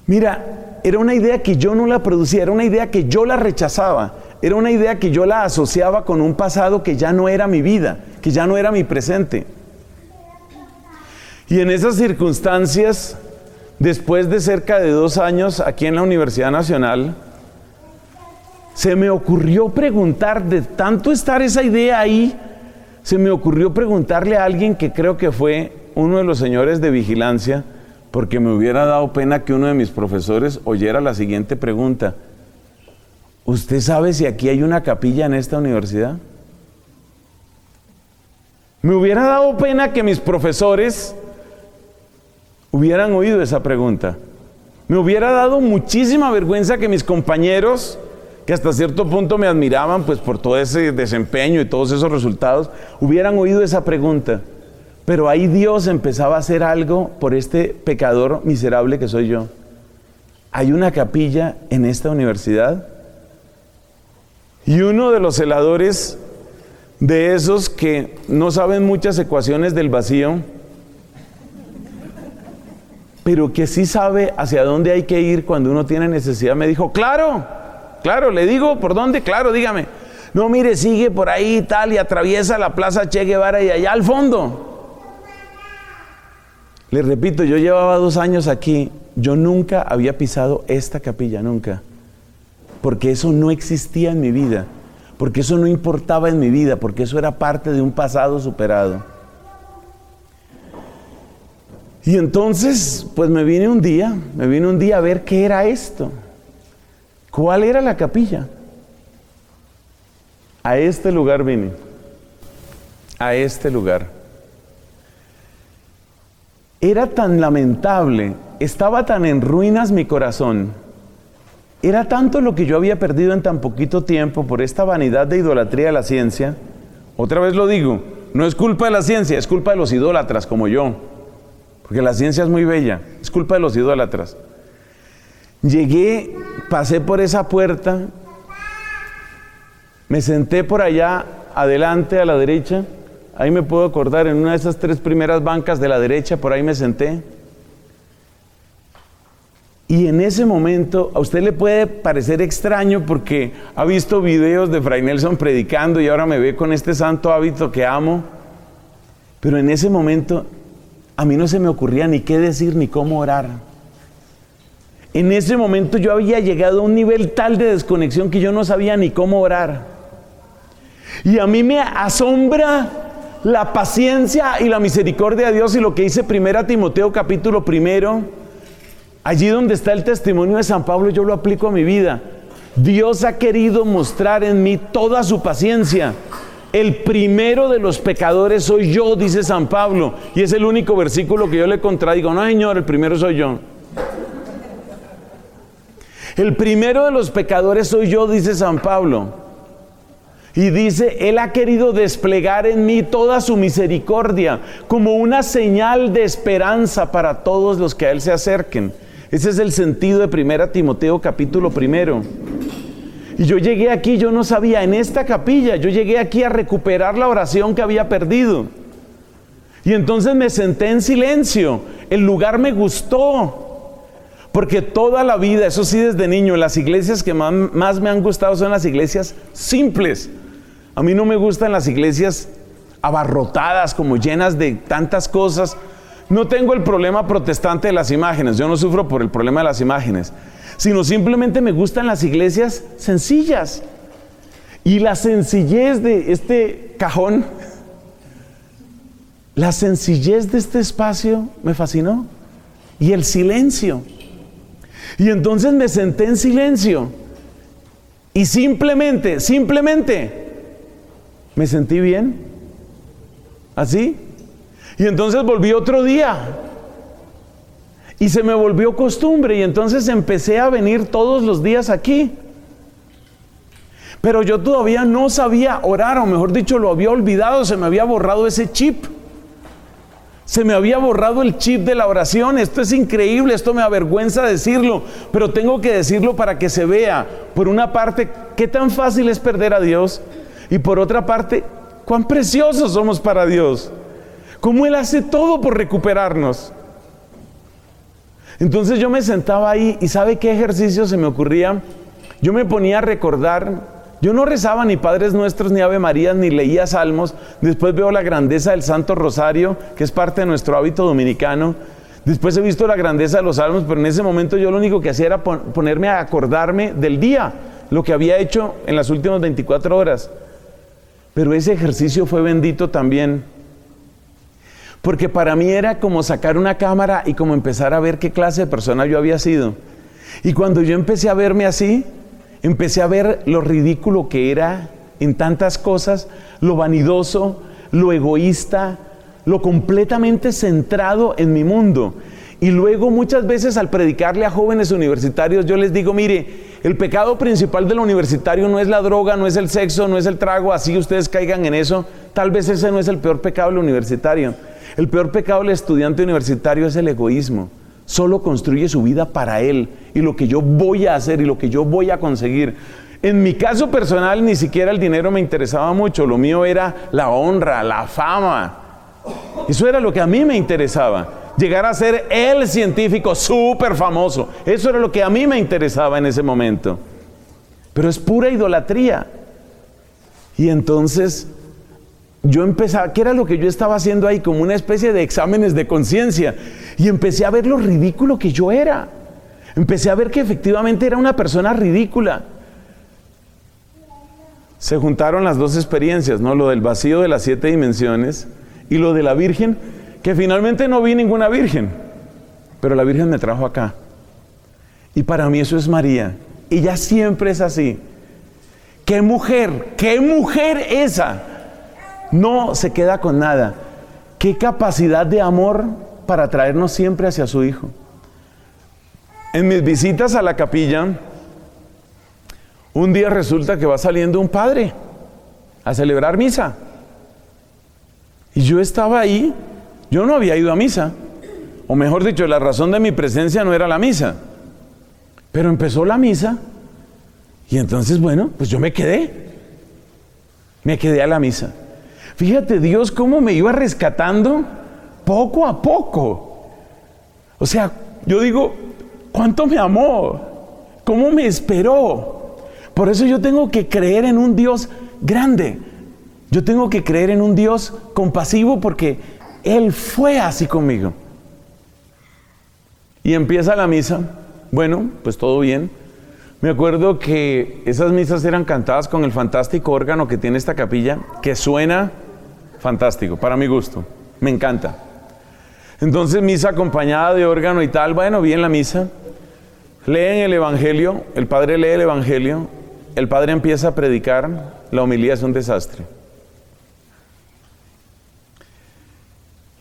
Mira, era una idea que yo no la producía, era una idea que yo la rechazaba, era una idea que yo la asociaba con un pasado que ya no era mi vida, que ya no era mi presente. Y en esas circunstancias, después de cerca de dos años aquí en la Universidad Nacional, se me ocurrió preguntar, de tanto estar esa idea ahí, se me ocurrió preguntarle a alguien que creo que fue uno de los señores de vigilancia, porque me hubiera dado pena que uno de mis profesores oyera la siguiente pregunta. ¿Usted sabe si aquí hay una capilla en esta universidad? Me hubiera dado pena que mis profesores hubieran oído esa pregunta. Me hubiera dado muchísima vergüenza que mis compañeros, que hasta cierto punto me admiraban pues por todo ese desempeño y todos esos resultados, hubieran oído esa pregunta. Pero ahí Dios empezaba a hacer algo por este pecador miserable que soy yo. Hay una capilla en esta universidad y uno de los celadores de esos que no saben muchas ecuaciones del vacío, pero que sí sabe hacia dónde hay que ir cuando uno tiene necesidad, me dijo, claro, claro, le digo, ¿por dónde? Claro, dígame. No, mire, sigue por ahí y tal y atraviesa la plaza Che Guevara y allá al fondo. Les repito, yo llevaba dos años aquí, yo nunca había pisado esta capilla, nunca. Porque eso no existía en mi vida, porque eso no importaba en mi vida, porque eso era parte de un pasado superado. Y entonces, pues me vine un día, me vine un día a ver qué era esto. ¿Cuál era la capilla? A este lugar vine. A este lugar. Era tan lamentable, estaba tan en ruinas mi corazón. Era tanto lo que yo había perdido en tan poquito tiempo por esta vanidad de idolatría de la ciencia. Otra vez lo digo, no es culpa de la ciencia, es culpa de los idólatras como yo. Porque la ciencia es muy bella, es culpa de los idólatras. Llegué, pasé por esa puerta, me senté por allá adelante a la derecha Ahí me puedo acordar, en una de esas tres primeras bancas de la derecha, por ahí me senté. Y en ese momento a usted le puede parecer extraño porque ha visto videos de Fray Nelson predicando y ahora me ve con este santo hábito que amo. Pero en ese momento a mí no se me ocurría ni qué decir ni cómo orar. En ese momento yo había llegado a un nivel tal de desconexión que yo no sabía ni cómo orar. Y a mí me asombra la paciencia y la misericordia de Dios y lo que dice primera Timoteo capítulo primero, allí donde está el testimonio de San Pablo, yo lo aplico a mi vida. Dios ha querido mostrar en mí toda su paciencia. El primero de los pecadores soy yo, dice San Pablo, y es el único versículo que yo le contradigo. No, Señor, el primero soy yo. El primero de los pecadores soy yo, dice San Pablo. Y dice, Él ha querido desplegar en mí toda su misericordia como una señal de esperanza para todos los que a Él se acerquen. Ese es el sentido de 1 Timoteo capítulo primero. Y yo llegué aquí, yo no sabía, en esta capilla, yo llegué aquí a recuperar la oración que había perdido. Y entonces me senté en silencio. El lugar me gustó. Porque toda la vida, eso sí desde niño, las iglesias que más, más, me han gustado son las iglesias simples. A mí no me gustan las iglesias abarrotadas, como llenas de tantas cosas. No tengo el problema protestante de las imágenes, yo no sufro por el problema de las imágenes, sino simplemente me gustan las iglesias sencillas. Y la sencillez de este cajón, la sencillez de este espacio me fascinó. Y el silencio. Y entonces me senté en silencio. Y simplemente, simplemente, me sentí bien. Así. Y entonces volví otro día. Y se me volvió costumbre. Y entonces empecé a venir todos los días aquí. Pero yo todavía no sabía orar, o mejor dicho, lo había olvidado, se me había borrado ese chip. Se me había borrado el chip de la oración. Esto es increíble, esto me avergüenza decirlo, pero tengo que decirlo para que se vea, por una parte, qué tan fácil es perder a Dios y por otra parte, cuán preciosos somos para Dios. Cómo Él hace todo por recuperarnos. Entonces yo me sentaba ahí y ¿sabe qué ejercicio se me ocurría? Yo me ponía a recordar yo no rezaba ni Padres Nuestros, ni Ave María, ni leía salmos. Después veo la grandeza del Santo Rosario, que es parte de nuestro hábito dominicano. Después he visto la grandeza de los salmos, pero en ese momento yo lo único que hacía era ponerme a acordarme del día, lo que había hecho en las últimas 24 horas. Pero ese ejercicio fue bendito también. Porque para mí era como sacar una cámara y como empezar a ver qué clase de persona yo había sido. Y cuando yo empecé a verme así, empecé a ver lo ridículo que era en tantas cosas, lo vanidoso, lo egoísta, lo completamente centrado en mi mundo. Y luego muchas veces al predicarle a jóvenes universitarios yo les digo, mire, el pecado principal del universitario no es la droga, no es el sexo, no es el trago, así ustedes caigan en eso. Tal vez ese no es el peor pecado del universitario. El peor pecado del estudiante universitario es el egoísmo solo construye su vida para Él y lo que yo voy a hacer y lo que yo voy a conseguir. En mi caso personal ni siquiera el dinero me interesaba mucho, lo mío era la honra, la fama. Eso era lo que a mí me interesaba. Llegar a ser el científico súper famoso. Eso era lo que a mí me interesaba en ese momento. Pero es pura idolatría. Y entonces yo empezaba, ¿qué era lo que yo estaba haciendo ahí? Como una especie de exámenes de conciencia. Y empecé a ver lo ridículo que yo era. Empecé a ver que efectivamente era una persona ridícula. Se juntaron las dos experiencias, ¿no? Lo del vacío de las siete dimensiones y lo de la Virgen, que finalmente no vi ninguna Virgen, pero la Virgen me trajo acá. Y para mí eso es María. Ya siempre es así. ¿Qué mujer? ¿Qué mujer esa? No se queda con nada. Qué capacidad de amor para traernos siempre hacia su Hijo. En mis visitas a la capilla, un día resulta que va saliendo un padre a celebrar misa. Y yo estaba ahí, yo no había ido a misa. O mejor dicho, la razón de mi presencia no era la misa. Pero empezó la misa y entonces, bueno, pues yo me quedé. Me quedé a la misa. Fíjate Dios cómo me iba rescatando poco a poco. O sea, yo digo, ¿cuánto me amó? ¿Cómo me esperó? Por eso yo tengo que creer en un Dios grande. Yo tengo que creer en un Dios compasivo porque Él fue así conmigo. Y empieza la misa. Bueno, pues todo bien. Me acuerdo que esas misas eran cantadas con el fantástico órgano que tiene esta capilla, que suena fantástico, para mi gusto, me encanta. Entonces, misa acompañada de órgano y tal, bueno, bien la misa, leen el Evangelio, el Padre lee el Evangelio, el Padre empieza a predicar, la homilía es un desastre.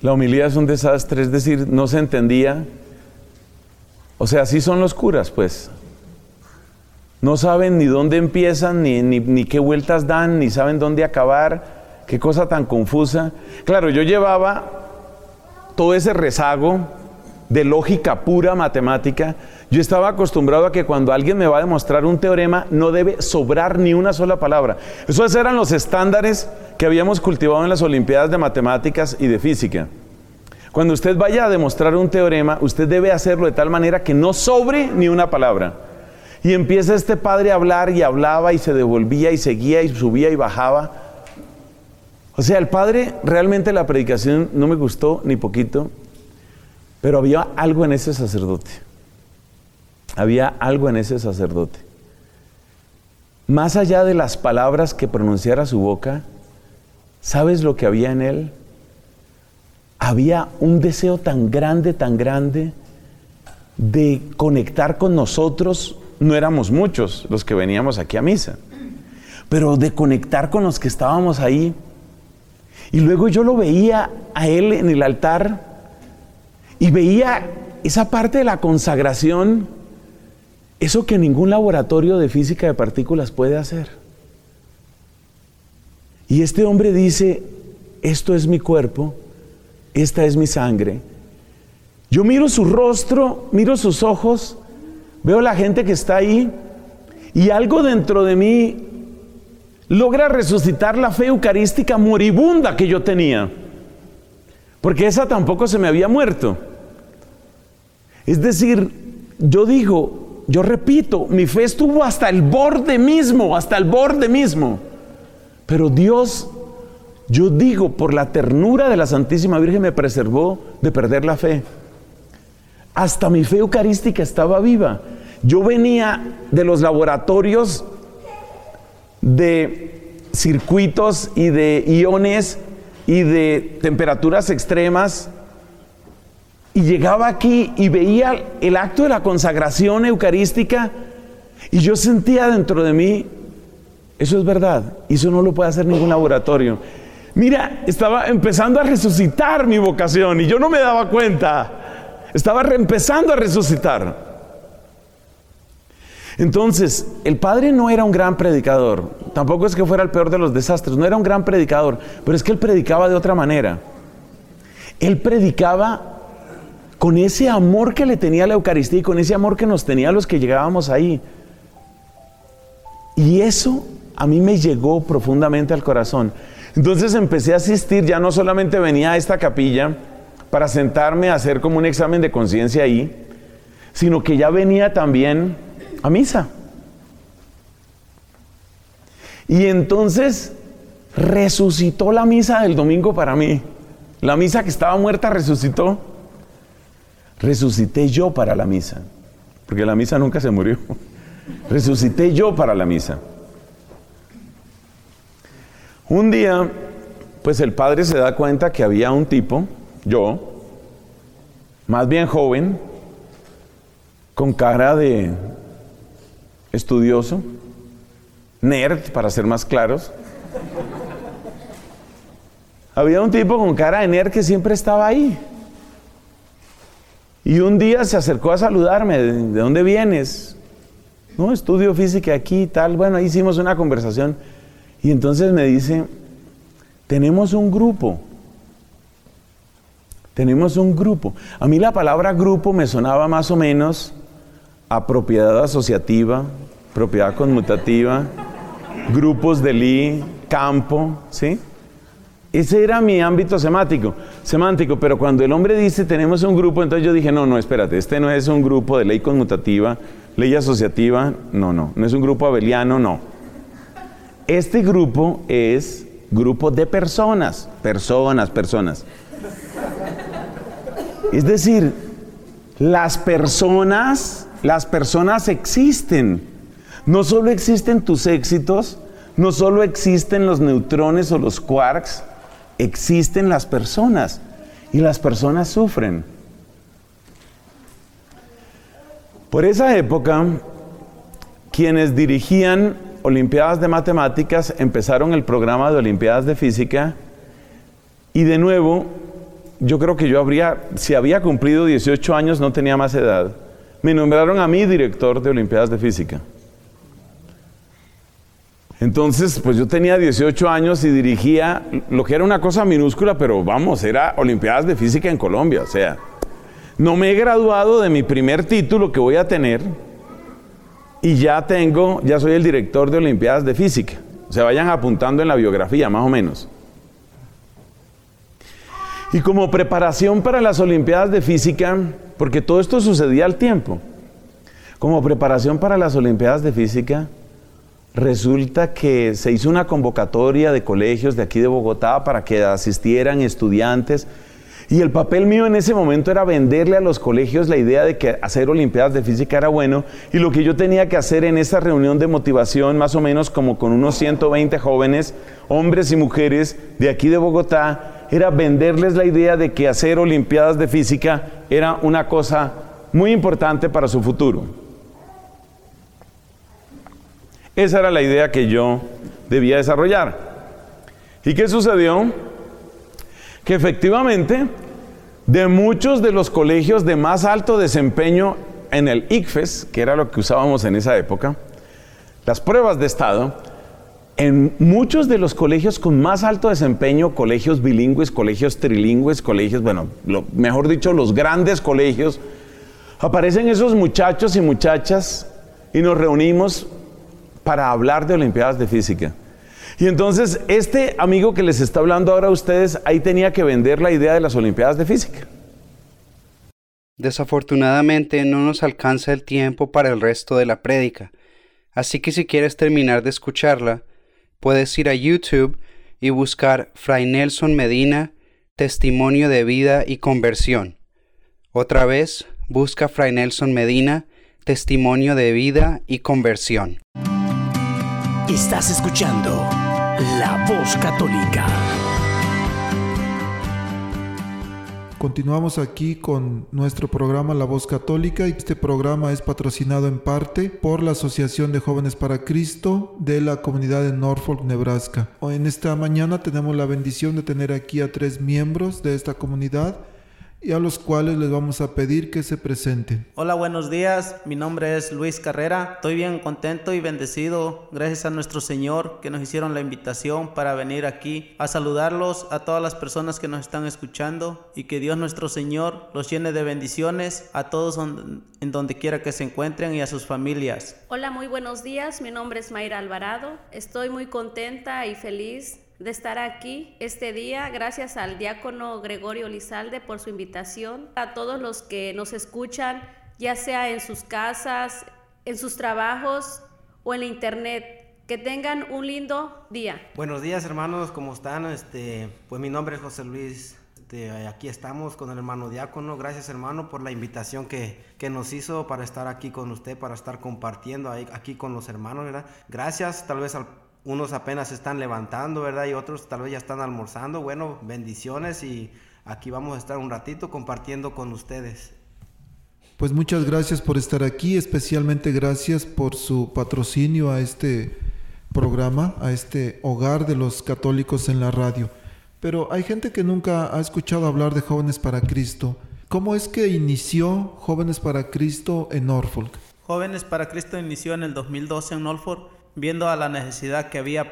La homilía es un desastre, es decir, no se entendía. O sea, así son los curas, pues. No saben ni dónde empiezan, ni, ni, ni qué vueltas dan, ni saben dónde acabar Qué cosa tan confusa. Claro, yo llevaba todo ese rezago de lógica pura matemática, yo estaba acostumbrado a que cuando alguien me va a demostrar un teorema no debe sobrar ni una sola palabra. Esos eran los estándares que habíamos cultivado en las Olimpiadas de Matemáticas y de Física. Cuando usted vaya a demostrar un teorema, usted debe hacerlo de tal manera que no sobre ni una palabra. Y empieza este padre a hablar y hablaba y se devolvía y seguía y subía y bajaba. O sea, el padre realmente la predicación no me gustó ni poquito. Pero había algo en ese sacerdote. Había algo en ese sacerdote. Más allá de las palabras que pronunciara su boca, ¿sabes lo que había en él? Había un deseo tan grande, tan grande de conectar con nosotros. No éramos muchos los que veníamos aquí a misa, pero de conectar con los que estábamos ahí. Y luego yo lo veía a él en el altar y veía esa parte de la consagración, eso que ningún laboratorio de física de partículas puede hacer. Y este hombre dice, esto es mi cuerpo, esta es mi sangre. Yo miro su rostro, miro sus ojos, veo la gente que está ahí y algo dentro de mí logra resucitar la fe eucarística moribunda que yo tenía. Porque esa tampoco se me había muerto. Es decir, yo digo, yo repito, mi fe estuvo hasta el borde mismo, hasta el borde mismo. Pero Dios, yo digo, por la ternura de la Santísima Virgen me preservó de perder la fe. Hasta mi fe eucarística estaba viva. Yo venía de los laboratorios de circuitos y de iones y de temperaturas extremas y llegaba aquí y veía el acto de la consagración eucarística y yo sentía dentro de mí, eso es verdad, eso no lo puede hacer ningún laboratorio. Mira, estaba empezando a resucitar mi vocación y yo no me daba cuenta. Estaba empezando a resucitar. Entonces, el padre no era un gran predicador, tampoco es que fuera el peor de los desastres, no era un gran predicador, pero es que él predicaba de otra manera. Él predicaba con ese amor que le tenía la Eucaristía y con ese amor que nos tenía los que llegábamos ahí. Y eso a mí me llegó profundamente al corazón. Entonces empecé a asistir, ya no solamente venía a esta capilla para sentarme a hacer como un examen de conciencia ahí, sino que ya venía también a misa. Y entonces resucitó la misa del domingo para mí. La misa que estaba muerta resucitó resucité yo para la misa, porque la misa nunca se murió. (laughs) Resucité yo para la misa. Un día, pues el padre se da cuenta que había un tipo, yo, más bien joven, con cara de estudioso, nerd, para ser más claros. Había un tipo con cara de nerd que siempre estaba ahí. Y un día se acercó a saludarme, ¿de dónde vienes? No, estudio física aquí y tal. Bueno, ahí hicimos una conversación. Y entonces me dice, tenemos un grupo. Tenemos un grupo. A mí la palabra grupo me sonaba más o menos a propiedad asociativa, propiedad conmutativa, grupos de Lee, campo, ¿sí? Ese era mi ámbito semántico, semántico, pero cuando el hombre dice tenemos un grupo, entonces yo dije, no, no, espérate, este no es un grupo de ley conmutativa, ley asociativa, no, no, no es un grupo abeliano, no. Este grupo es grupo de personas, personas, personas. Es decir, las personas, las personas existen. No solo existen tus éxitos, no solo existen los neutrones o los quarks, existen las personas y las personas sufren. Por esa época, quienes dirigían Olimpiadas de Matemáticas empezaron el programa de Olimpiadas de Física y de nuevo, yo creo que yo habría, si había cumplido 18 años, no tenía más edad, me nombraron a mí director de Olimpiadas de Física. Entonces, pues yo tenía 18 años y dirigía lo que era una cosa minúscula, pero vamos, era Olimpiadas de Física en Colombia, o sea, No me he graduado de mi primer título que voy a tener y ya tengo, ya soy el director de Olimpiadas de Física. Se vayan apuntando en la biografía, más o menos. Y como preparación para las Olimpiadas de Física, porque todo esto sucedía al tiempo, como preparación para las Olimpiadas de Física, resulta que se hizo una convocatoria de colegios de aquí de Bogotá para que asistieran estudiantes. Y el papel mío en ese momento era venderle a los colegios la idea de que hacer Olimpiadas de Física era bueno. Y lo que yo tenía que hacer en esa reunión de motivación, más o menos como con unos 120 jóvenes, hombres y mujeres de aquí de Bogotá, era venderles la idea de que hacer Olimpiadas de Física era una cosa muy importante para su futuro. Esa era la idea que yo debía desarrollar. ¿Y qué sucedió? Que efectivamente, de muchos de los colegios de más alto desempeño en el ICFES, que era lo que usábamos en esa época, las pruebas de estado, en muchos de los colegios con más alto desempeño, colegios bilingües, colegios trilingües, colegios, bueno, mejor dicho, los grandes colegios, aparecen esos muchachos y muchachas y nos reunimos para hablar de Olimpiadas de Física. Y entonces este amigo que les está hablando ahora a ustedes, ahí tenía que vender la idea de las Olimpiadas de Física. Desafortunadamente no nos alcanza el tiempo para el resto de la prédica, así que si quieres terminar de escucharla, puedes ir a YouTube y buscar Fray Nelson Medina, Testimonio de Vida y Conversión. Otra vez, busca Fray Nelson Medina, Testimonio de Vida y Conversión. Estás escuchando La Voz Católica. Continuamos aquí con nuestro programa La Voz Católica y este programa es patrocinado en parte por la Asociación de Jóvenes para Cristo de la comunidad de Norfolk, Nebraska. En esta mañana tenemos la bendición de tener aquí a tres miembros de esta comunidad y a los cuales les vamos a pedir que se presenten. Hola, buenos días. Mi nombre es Luis Carrera. Estoy bien contento y bendecido gracias a nuestro Señor que nos hicieron la invitación para venir aquí a saludarlos a todas las personas que nos están escuchando y que Dios nuestro Señor los llene de bendiciones a todos en donde quiera que se encuentren y a sus familias. Hola, muy buenos días. Mi nombre es Mayra Alvarado. Estoy muy contenta y feliz de estar aquí este día. Gracias al diácono Gregorio Lizalde por su invitación. A todos los que nos escuchan, ya sea en sus casas, en sus trabajos o en la internet. Que tengan un lindo día. Buenos días hermanos, ¿cómo están? Este, pues mi nombre es José Luis. Este, aquí estamos con el hermano diácono. Gracias hermano por la invitación que, que, nos hizo para estar aquí con usted, para estar compartiendo aquí con los hermanos. ¿verdad? Gracias tal vez al unos apenas se están levantando, ¿verdad? Y otros tal vez ya están almorzando. Bueno, bendiciones y aquí vamos a estar un ratito compartiendo con ustedes. Pues muchas gracias por estar aquí, especialmente gracias por su patrocinio a este programa, a este hogar de los católicos en la radio. Pero hay gente que nunca ha escuchado hablar de Jóvenes para Cristo. ¿Cómo es que inició Jóvenes para Cristo en Norfolk? Jóvenes para Cristo inició en el 2012 en Norfolk viendo a la necesidad que había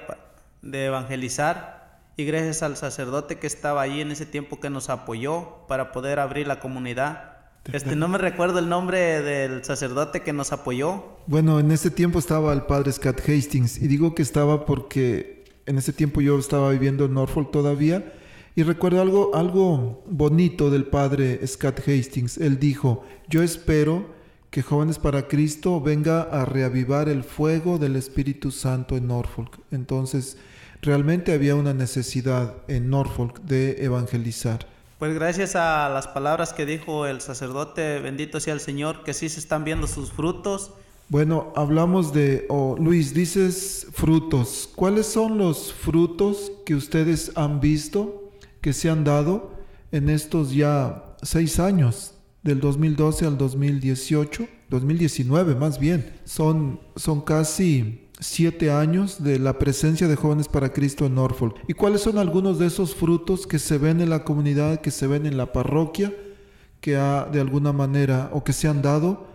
de evangelizar y gracias al sacerdote que estaba allí en ese tiempo que nos apoyó para poder abrir la comunidad. Este, no me recuerdo el nombre del sacerdote que nos apoyó. Bueno, en ese tiempo estaba el padre Scott Hastings y digo que estaba porque en ese tiempo yo estaba viviendo en Norfolk todavía y recuerdo algo, algo bonito del padre Scott Hastings. Él dijo, yo espero que Jóvenes para Cristo venga a reavivar el fuego del Espíritu Santo en Norfolk. Entonces, realmente había una necesidad en Norfolk de evangelizar. Pues gracias a las palabras que dijo el sacerdote, bendito sea el Señor, que sí se están viendo sus frutos. Bueno, hablamos de, oh, Luis, dices frutos. ¿Cuáles son los frutos que ustedes han visto que se han dado en estos ya seis años del 2012 al 2018, 2019 más bien. Son, son casi siete años de la presencia de Jóvenes para Cristo en Norfolk. ¿Y cuáles son algunos de esos frutos que se ven en la comunidad, que se ven en la parroquia, que ha de alguna manera o que se han dado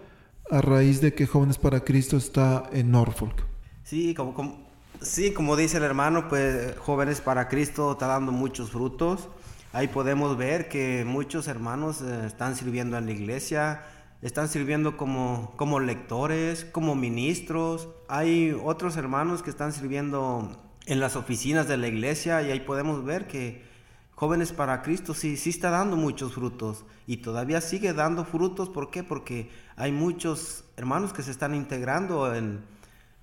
a raíz de que Jóvenes para Cristo está en Norfolk? Sí, como, sí, como dice el hermano, pues Jóvenes para Cristo está dando muchos frutos. Ahí podemos ver que muchos hermanos eh, están sirviendo en la iglesia, están sirviendo como, como lectores, como ministros. Hay otros hermanos que están sirviendo en las oficinas de la iglesia y ahí podemos ver que Jóvenes para Cristo sí, sí está dando muchos frutos y todavía sigue dando frutos. ¿Por qué? Porque hay muchos hermanos que se están integrando en,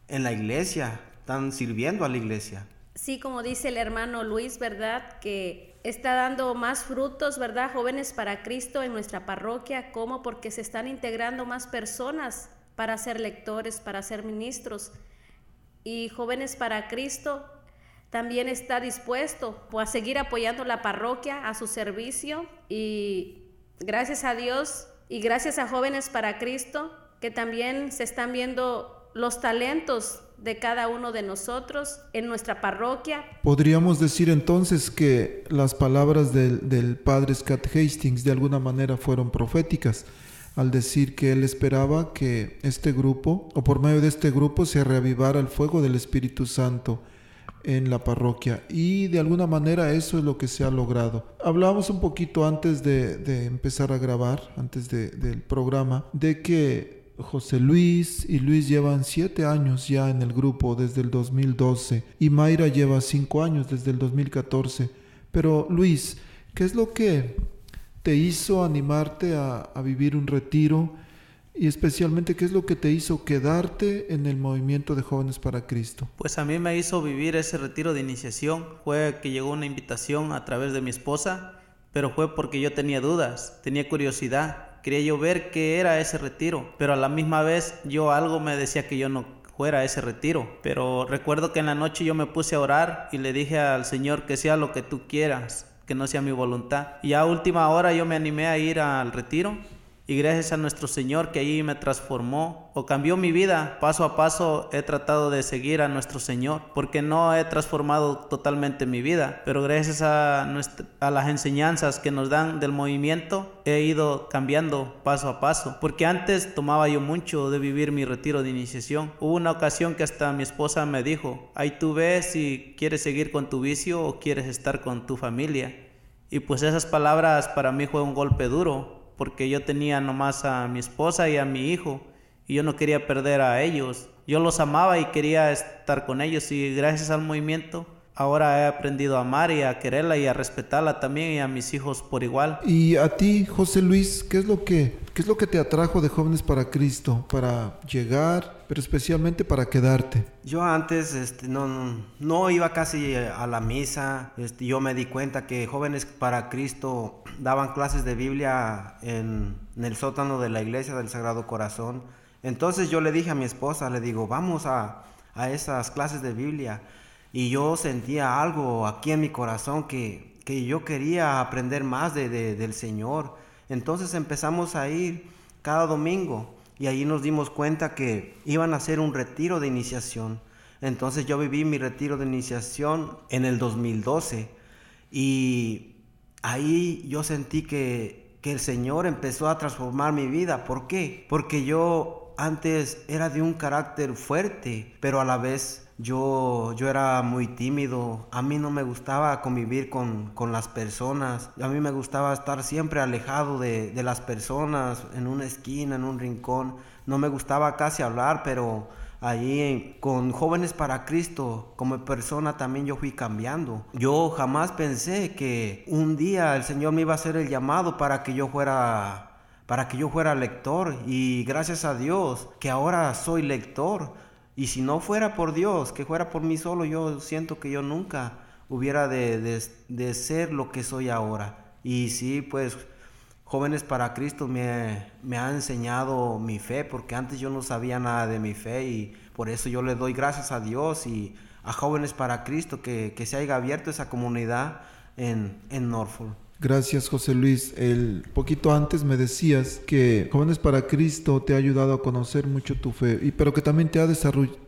en la iglesia, están sirviendo a la iglesia. Sí, como dice el hermano Luis, ¿verdad? Que está dando más frutos, ¿verdad? Jóvenes para Cristo en nuestra parroquia. ¿Cómo? Porque se están integrando más personas para ser lectores, para ser ministros. Y jóvenes para Cristo también está dispuesto a seguir apoyando la parroquia a su servicio y gracias a Dios y gracias a Jóvenes para Cristo que también se están viendo los talentos de cada uno de nosotros en nuestra parroquia. Podríamos decir entonces que las palabras del, del padre Scott Hastings de alguna manera fueron proféticas al decir que él esperaba que este grupo, o por medio de este grupo, se reavivara el fuego del Espíritu Santo en la parroquia y de alguna manera eso es lo que se ha logrado. Hablábamos un poquito antes de, empezar a grabar, antes del programa, de que José Luis y Luis llevan siete años ya en el grupo desde el 2012 y Mayra lleva cinco años desde el 2014. Pero Luis, ¿qué es lo que te hizo animarte a, a vivir un retiro? y especialmente qué es lo que te hizo quedarte en el movimiento de jóvenes para Cristo. Pues a mí me hizo vivir ese retiro de iniciación. Fue que llegó una invitación a través de mi esposa, pero fue porque yo tenía dudas, tenía curiosidad, quería yo ver qué era ese retiro, pero a la misma vez yo algo me decía que yo no fuera ese retiro. Pero recuerdo que en la noche yo me puse a orar y le dije al Señor que sea lo que tú quieras, que no sea mi voluntad. Y a última hora yo me animé a ir al retiro y gracias a nuestro Señor que allí me transformó o cambió mi vida, paso a paso he tratado de seguir a nuestro Señor, porque no he transformado totalmente mi vida, pero gracias a, a las enseñanzas que nos dan del movimiento he ido cambiando paso a paso, porque antes tomaba yo mucho de vivir mi retiro de iniciación. Hubo una ocasión que hasta mi esposa me dijo, ahí tú ves si quieres seguir con tu vicio o quieres estar con tu familia. Y pues esas palabras para mí fue un golpe duro, porque yo tenía nomás a mi esposa y a mi hijo y yo no quería perder a ellos. Yo los amaba y quería estar con ellos y gracias al movimiento ahora he aprendido a amar y a quererla y a respetarla también y a mis hijos por igual. Y a ti, José Luis, ¿qué es lo que qué es lo que te atrajo de Jóvenes para Cristo para llegar, pero especialmente para quedarte? Yo antes este, no, no iba casi a la misa. Este, yo me di cuenta que Jóvenes para Cristo daban clases de Biblia en, el sótano de la iglesia del Sagrado Corazón. Entonces yo le dije a mi esposa, le digo, vamos a, a esas clases de Biblia y yo sentía algo aquí en mi corazón que, que yo quería aprender más de, del Señor. Entonces empezamos a ir cada domingo y ahí nos dimos cuenta que iban a hacer un retiro de iniciación. Entonces yo viví mi retiro de iniciación en el 2012 y ahí yo sentí que, que el Señor empezó a transformar mi vida. ¿Por qué? Porque yo antes era de un carácter fuerte, pero a la vez yo, yo era muy tímido, a mí no me gustaba convivir con, las personas, a mí me gustaba estar siempre alejado de, de, las personas, en una esquina, en un rincón, no me gustaba casi hablar, pero allí con jóvenes para Cristo, como persona también yo fui cambiando. Yo jamás pensé que un día el Señor me iba a hacer el llamado para que yo fuera para que yo fuera lector. Y gracias a Dios que ahora soy lector y si no fuera por Dios, que fuera por mí solo, yo siento que yo nunca hubiera de, ser lo que soy ahora. Y sí, pues Jóvenes para Cristo me, me, ha enseñado mi fe, porque antes yo no sabía nada de mi fe y por eso yo le doy gracias a Dios y a Jóvenes para Cristo que, que se haya abierto esa comunidad en, en Norfolk. Gracias José Luis. El poquito antes me decías que Jóvenes para Cristo te ha ayudado a conocer mucho tu fe, y, pero que también te ha,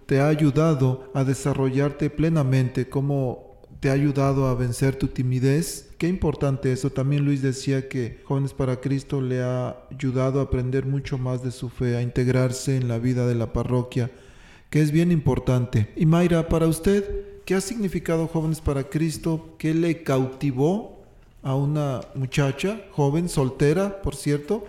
te ha ayudado a desarrollarte plenamente, como te ha ayudado a vencer tu timidez. Qué importante eso. También Luis decía que Jóvenes para Cristo le ha ayudado a aprender mucho más de su fe, a integrarse en la vida de la parroquia, que es bien importante. Y Mayra, para usted, ¿qué ha significado Jóvenes para Cristo? ¿Qué le cautivó a una muchacha joven, soltera, por cierto.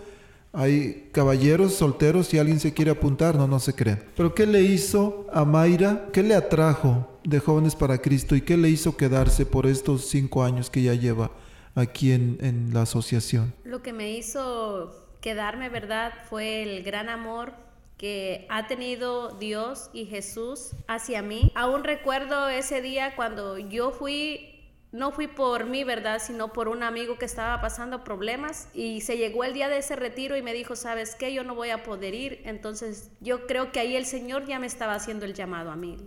Hay caballeros solteros, si alguien se quiere apuntar, no, no se creen. Pero ¿qué le hizo a Mayra? ¿Qué le atrajo de Jóvenes para Cristo y qué le hizo quedarse por estos cinco años que ya lleva aquí en, en la asociación? Lo que me hizo quedarme, ¿verdad? Fue el gran amor que ha tenido Dios y Jesús hacia mí. Aún recuerdo ese día cuando yo fui no fui por mí, ¿verdad? Sino por un amigo que estaba pasando problemas y se llegó el día de ese retiro y me dijo, ¿sabes qué? Yo no voy a poder ir. Entonces yo creo que ahí el Señor ya me estaba haciendo el llamado a mí.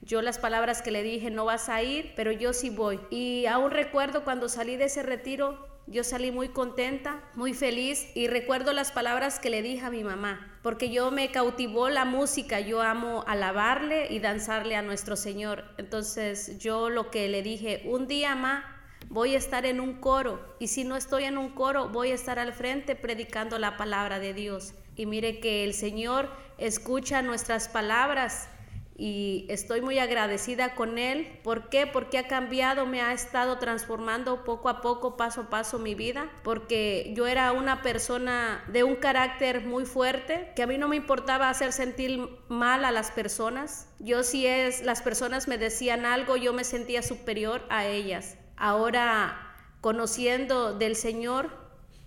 yo las palabras que le dije, no vas a ir, pero yo sí voy. Y aún recuerdo cuando salí de ese retiro, yo salí muy contenta, muy feliz y recuerdo las palabras que le dije a mi mamá, porque yo me cautivó la música, yo amo alabarle y danzarle a nuestro Señor. Entonces yo lo que le dije, un día más voy a estar en un coro y si no estoy en un coro voy a estar al frente predicando la palabra de Dios. Y mire que el Señor escucha nuestras palabras y estoy muy agradecida con él. ¿Por qué? Porque ha cambiado, me ha estado transformando poco a poco, paso a paso mi vida, porque yo era una persona de un carácter muy fuerte, que a mí no me importaba hacer sentir mal a las personas. Yo si es las personas me decían algo, yo me sentía superior a ellas. Ahora conociendo del Señor,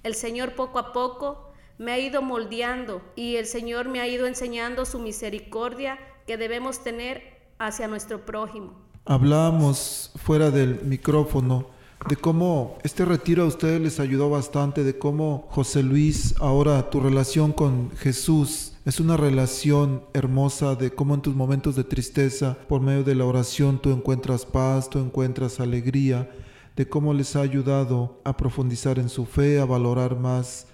el Señor poco a poco me ha ido moldeando y el Señor me ha ido enseñando su misericordia que debemos tener hacia nuestro prójimo. Hablábamos fuera del micrófono de cómo este retiro a ustedes les ayudó bastante, de cómo José Luis, ahora tu relación con Jesús es una relación hermosa, de cómo en tus momentos de tristeza, por medio de la oración, tú encuentras paz, tú encuentras alegría, de cómo les ha ayudado a profundizar en su fe, a valorar más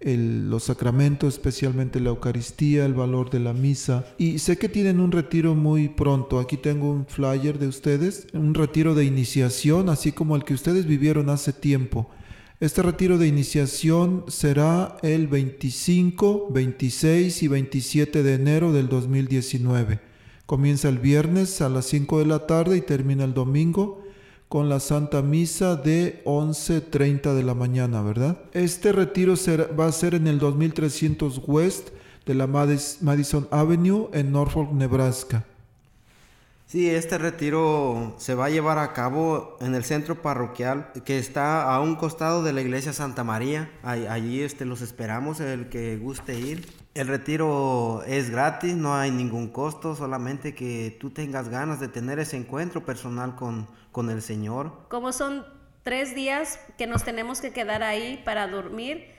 los sacramentos, especialmente la Eucaristía, el valor de la misa. Y sé que tienen un retiro muy pronto. Aquí tengo un flyer de ustedes, un retiro de iniciación, así como el que ustedes vivieron hace tiempo. Este retiro de iniciación será el 25, 26 y 27 de enero del 2019. Comienza el viernes a las 5 de la tarde y termina el domingo con la Santa Misa de 11.30 de la mañana, ¿verdad? Este retiro va a ser en el 2300 West de la Madison Avenue en Norfolk, Nebraska. Sí, este retiro se va a llevar a cabo en el centro parroquial que está a un costado de la iglesia Santa María. Allí este, los esperamos, el que guste ir. El retiro es gratis, no hay ningún costo, solamente que tú tengas ganas de tener ese encuentro personal con, con el Señor. Como son tres días que nos tenemos que quedar ahí para dormir,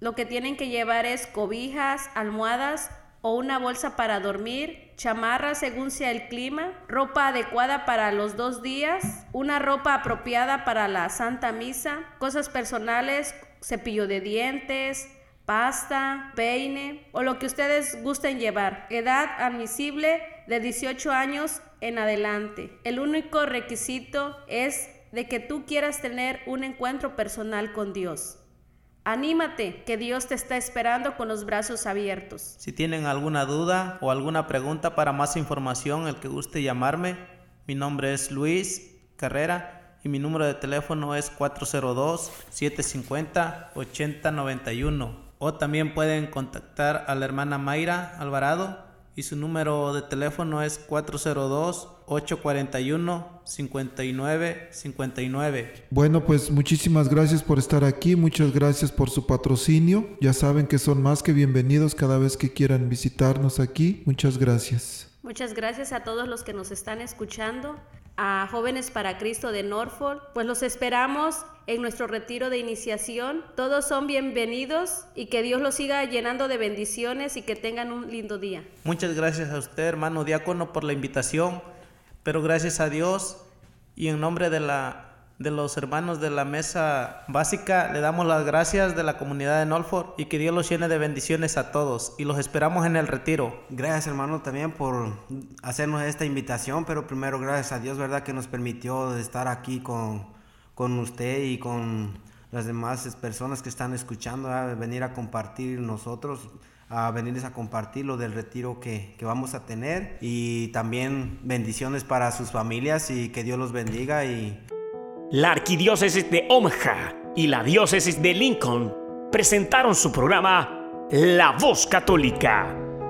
lo que tienen que llevar es cobijas, almohadas o una bolsa para dormir, chamarra según sea el clima, ropa adecuada para los dos días, una ropa apropiada para la Santa Misa, cosas personales, cepillo de dientes, pasta, peine o lo que ustedes gusten llevar. Edad admisible de 18 años en adelante. El único requisito es de que tú quieras tener un encuentro personal con Dios. Anímate, que Dios te está esperando con los brazos abiertos. Si tienen alguna duda o alguna pregunta para más información, el que guste llamarme, mi nombre es Luis Carrera y mi número de teléfono es 402-750-8091. O también pueden contactar a la hermana Mayra Alvarado y su número de teléfono es 402-841-5959. Bueno, pues muchísimas gracias por estar aquí, muchas gracias por su patrocinio. Ya saben que son más que bienvenidos cada vez que quieran visitarnos aquí. Muchas gracias. Muchas gracias a todos los que nos están escuchando a Jóvenes para Cristo de Norfolk, pues los esperamos en nuestro retiro de iniciación. Todos son bienvenidos y que Dios los siga llenando de bendiciones y que tengan un lindo día. Muchas gracias a usted, hermano diácono, por la invitación, pero gracias a Dios y en nombre de la de los hermanos de la mesa básica, le damos las gracias de la comunidad de Norfolk y que Dios los llene de bendiciones a todos y los esperamos en el retiro. Gracias hermano también por hacernos esta invitación, pero primero gracias a Dios, ¿verdad? Que nos permitió estar aquí con, con usted y con las demás personas que están escuchando, a venir a compartir nosotros a venirles a compartir lo del retiro que, que, vamos a tener. Y también bendiciones para sus familias y que Dios los bendiga y La Arquidiócesis de Omaha y la Diócesis de Lincoln presentaron su programa La Voz Católica,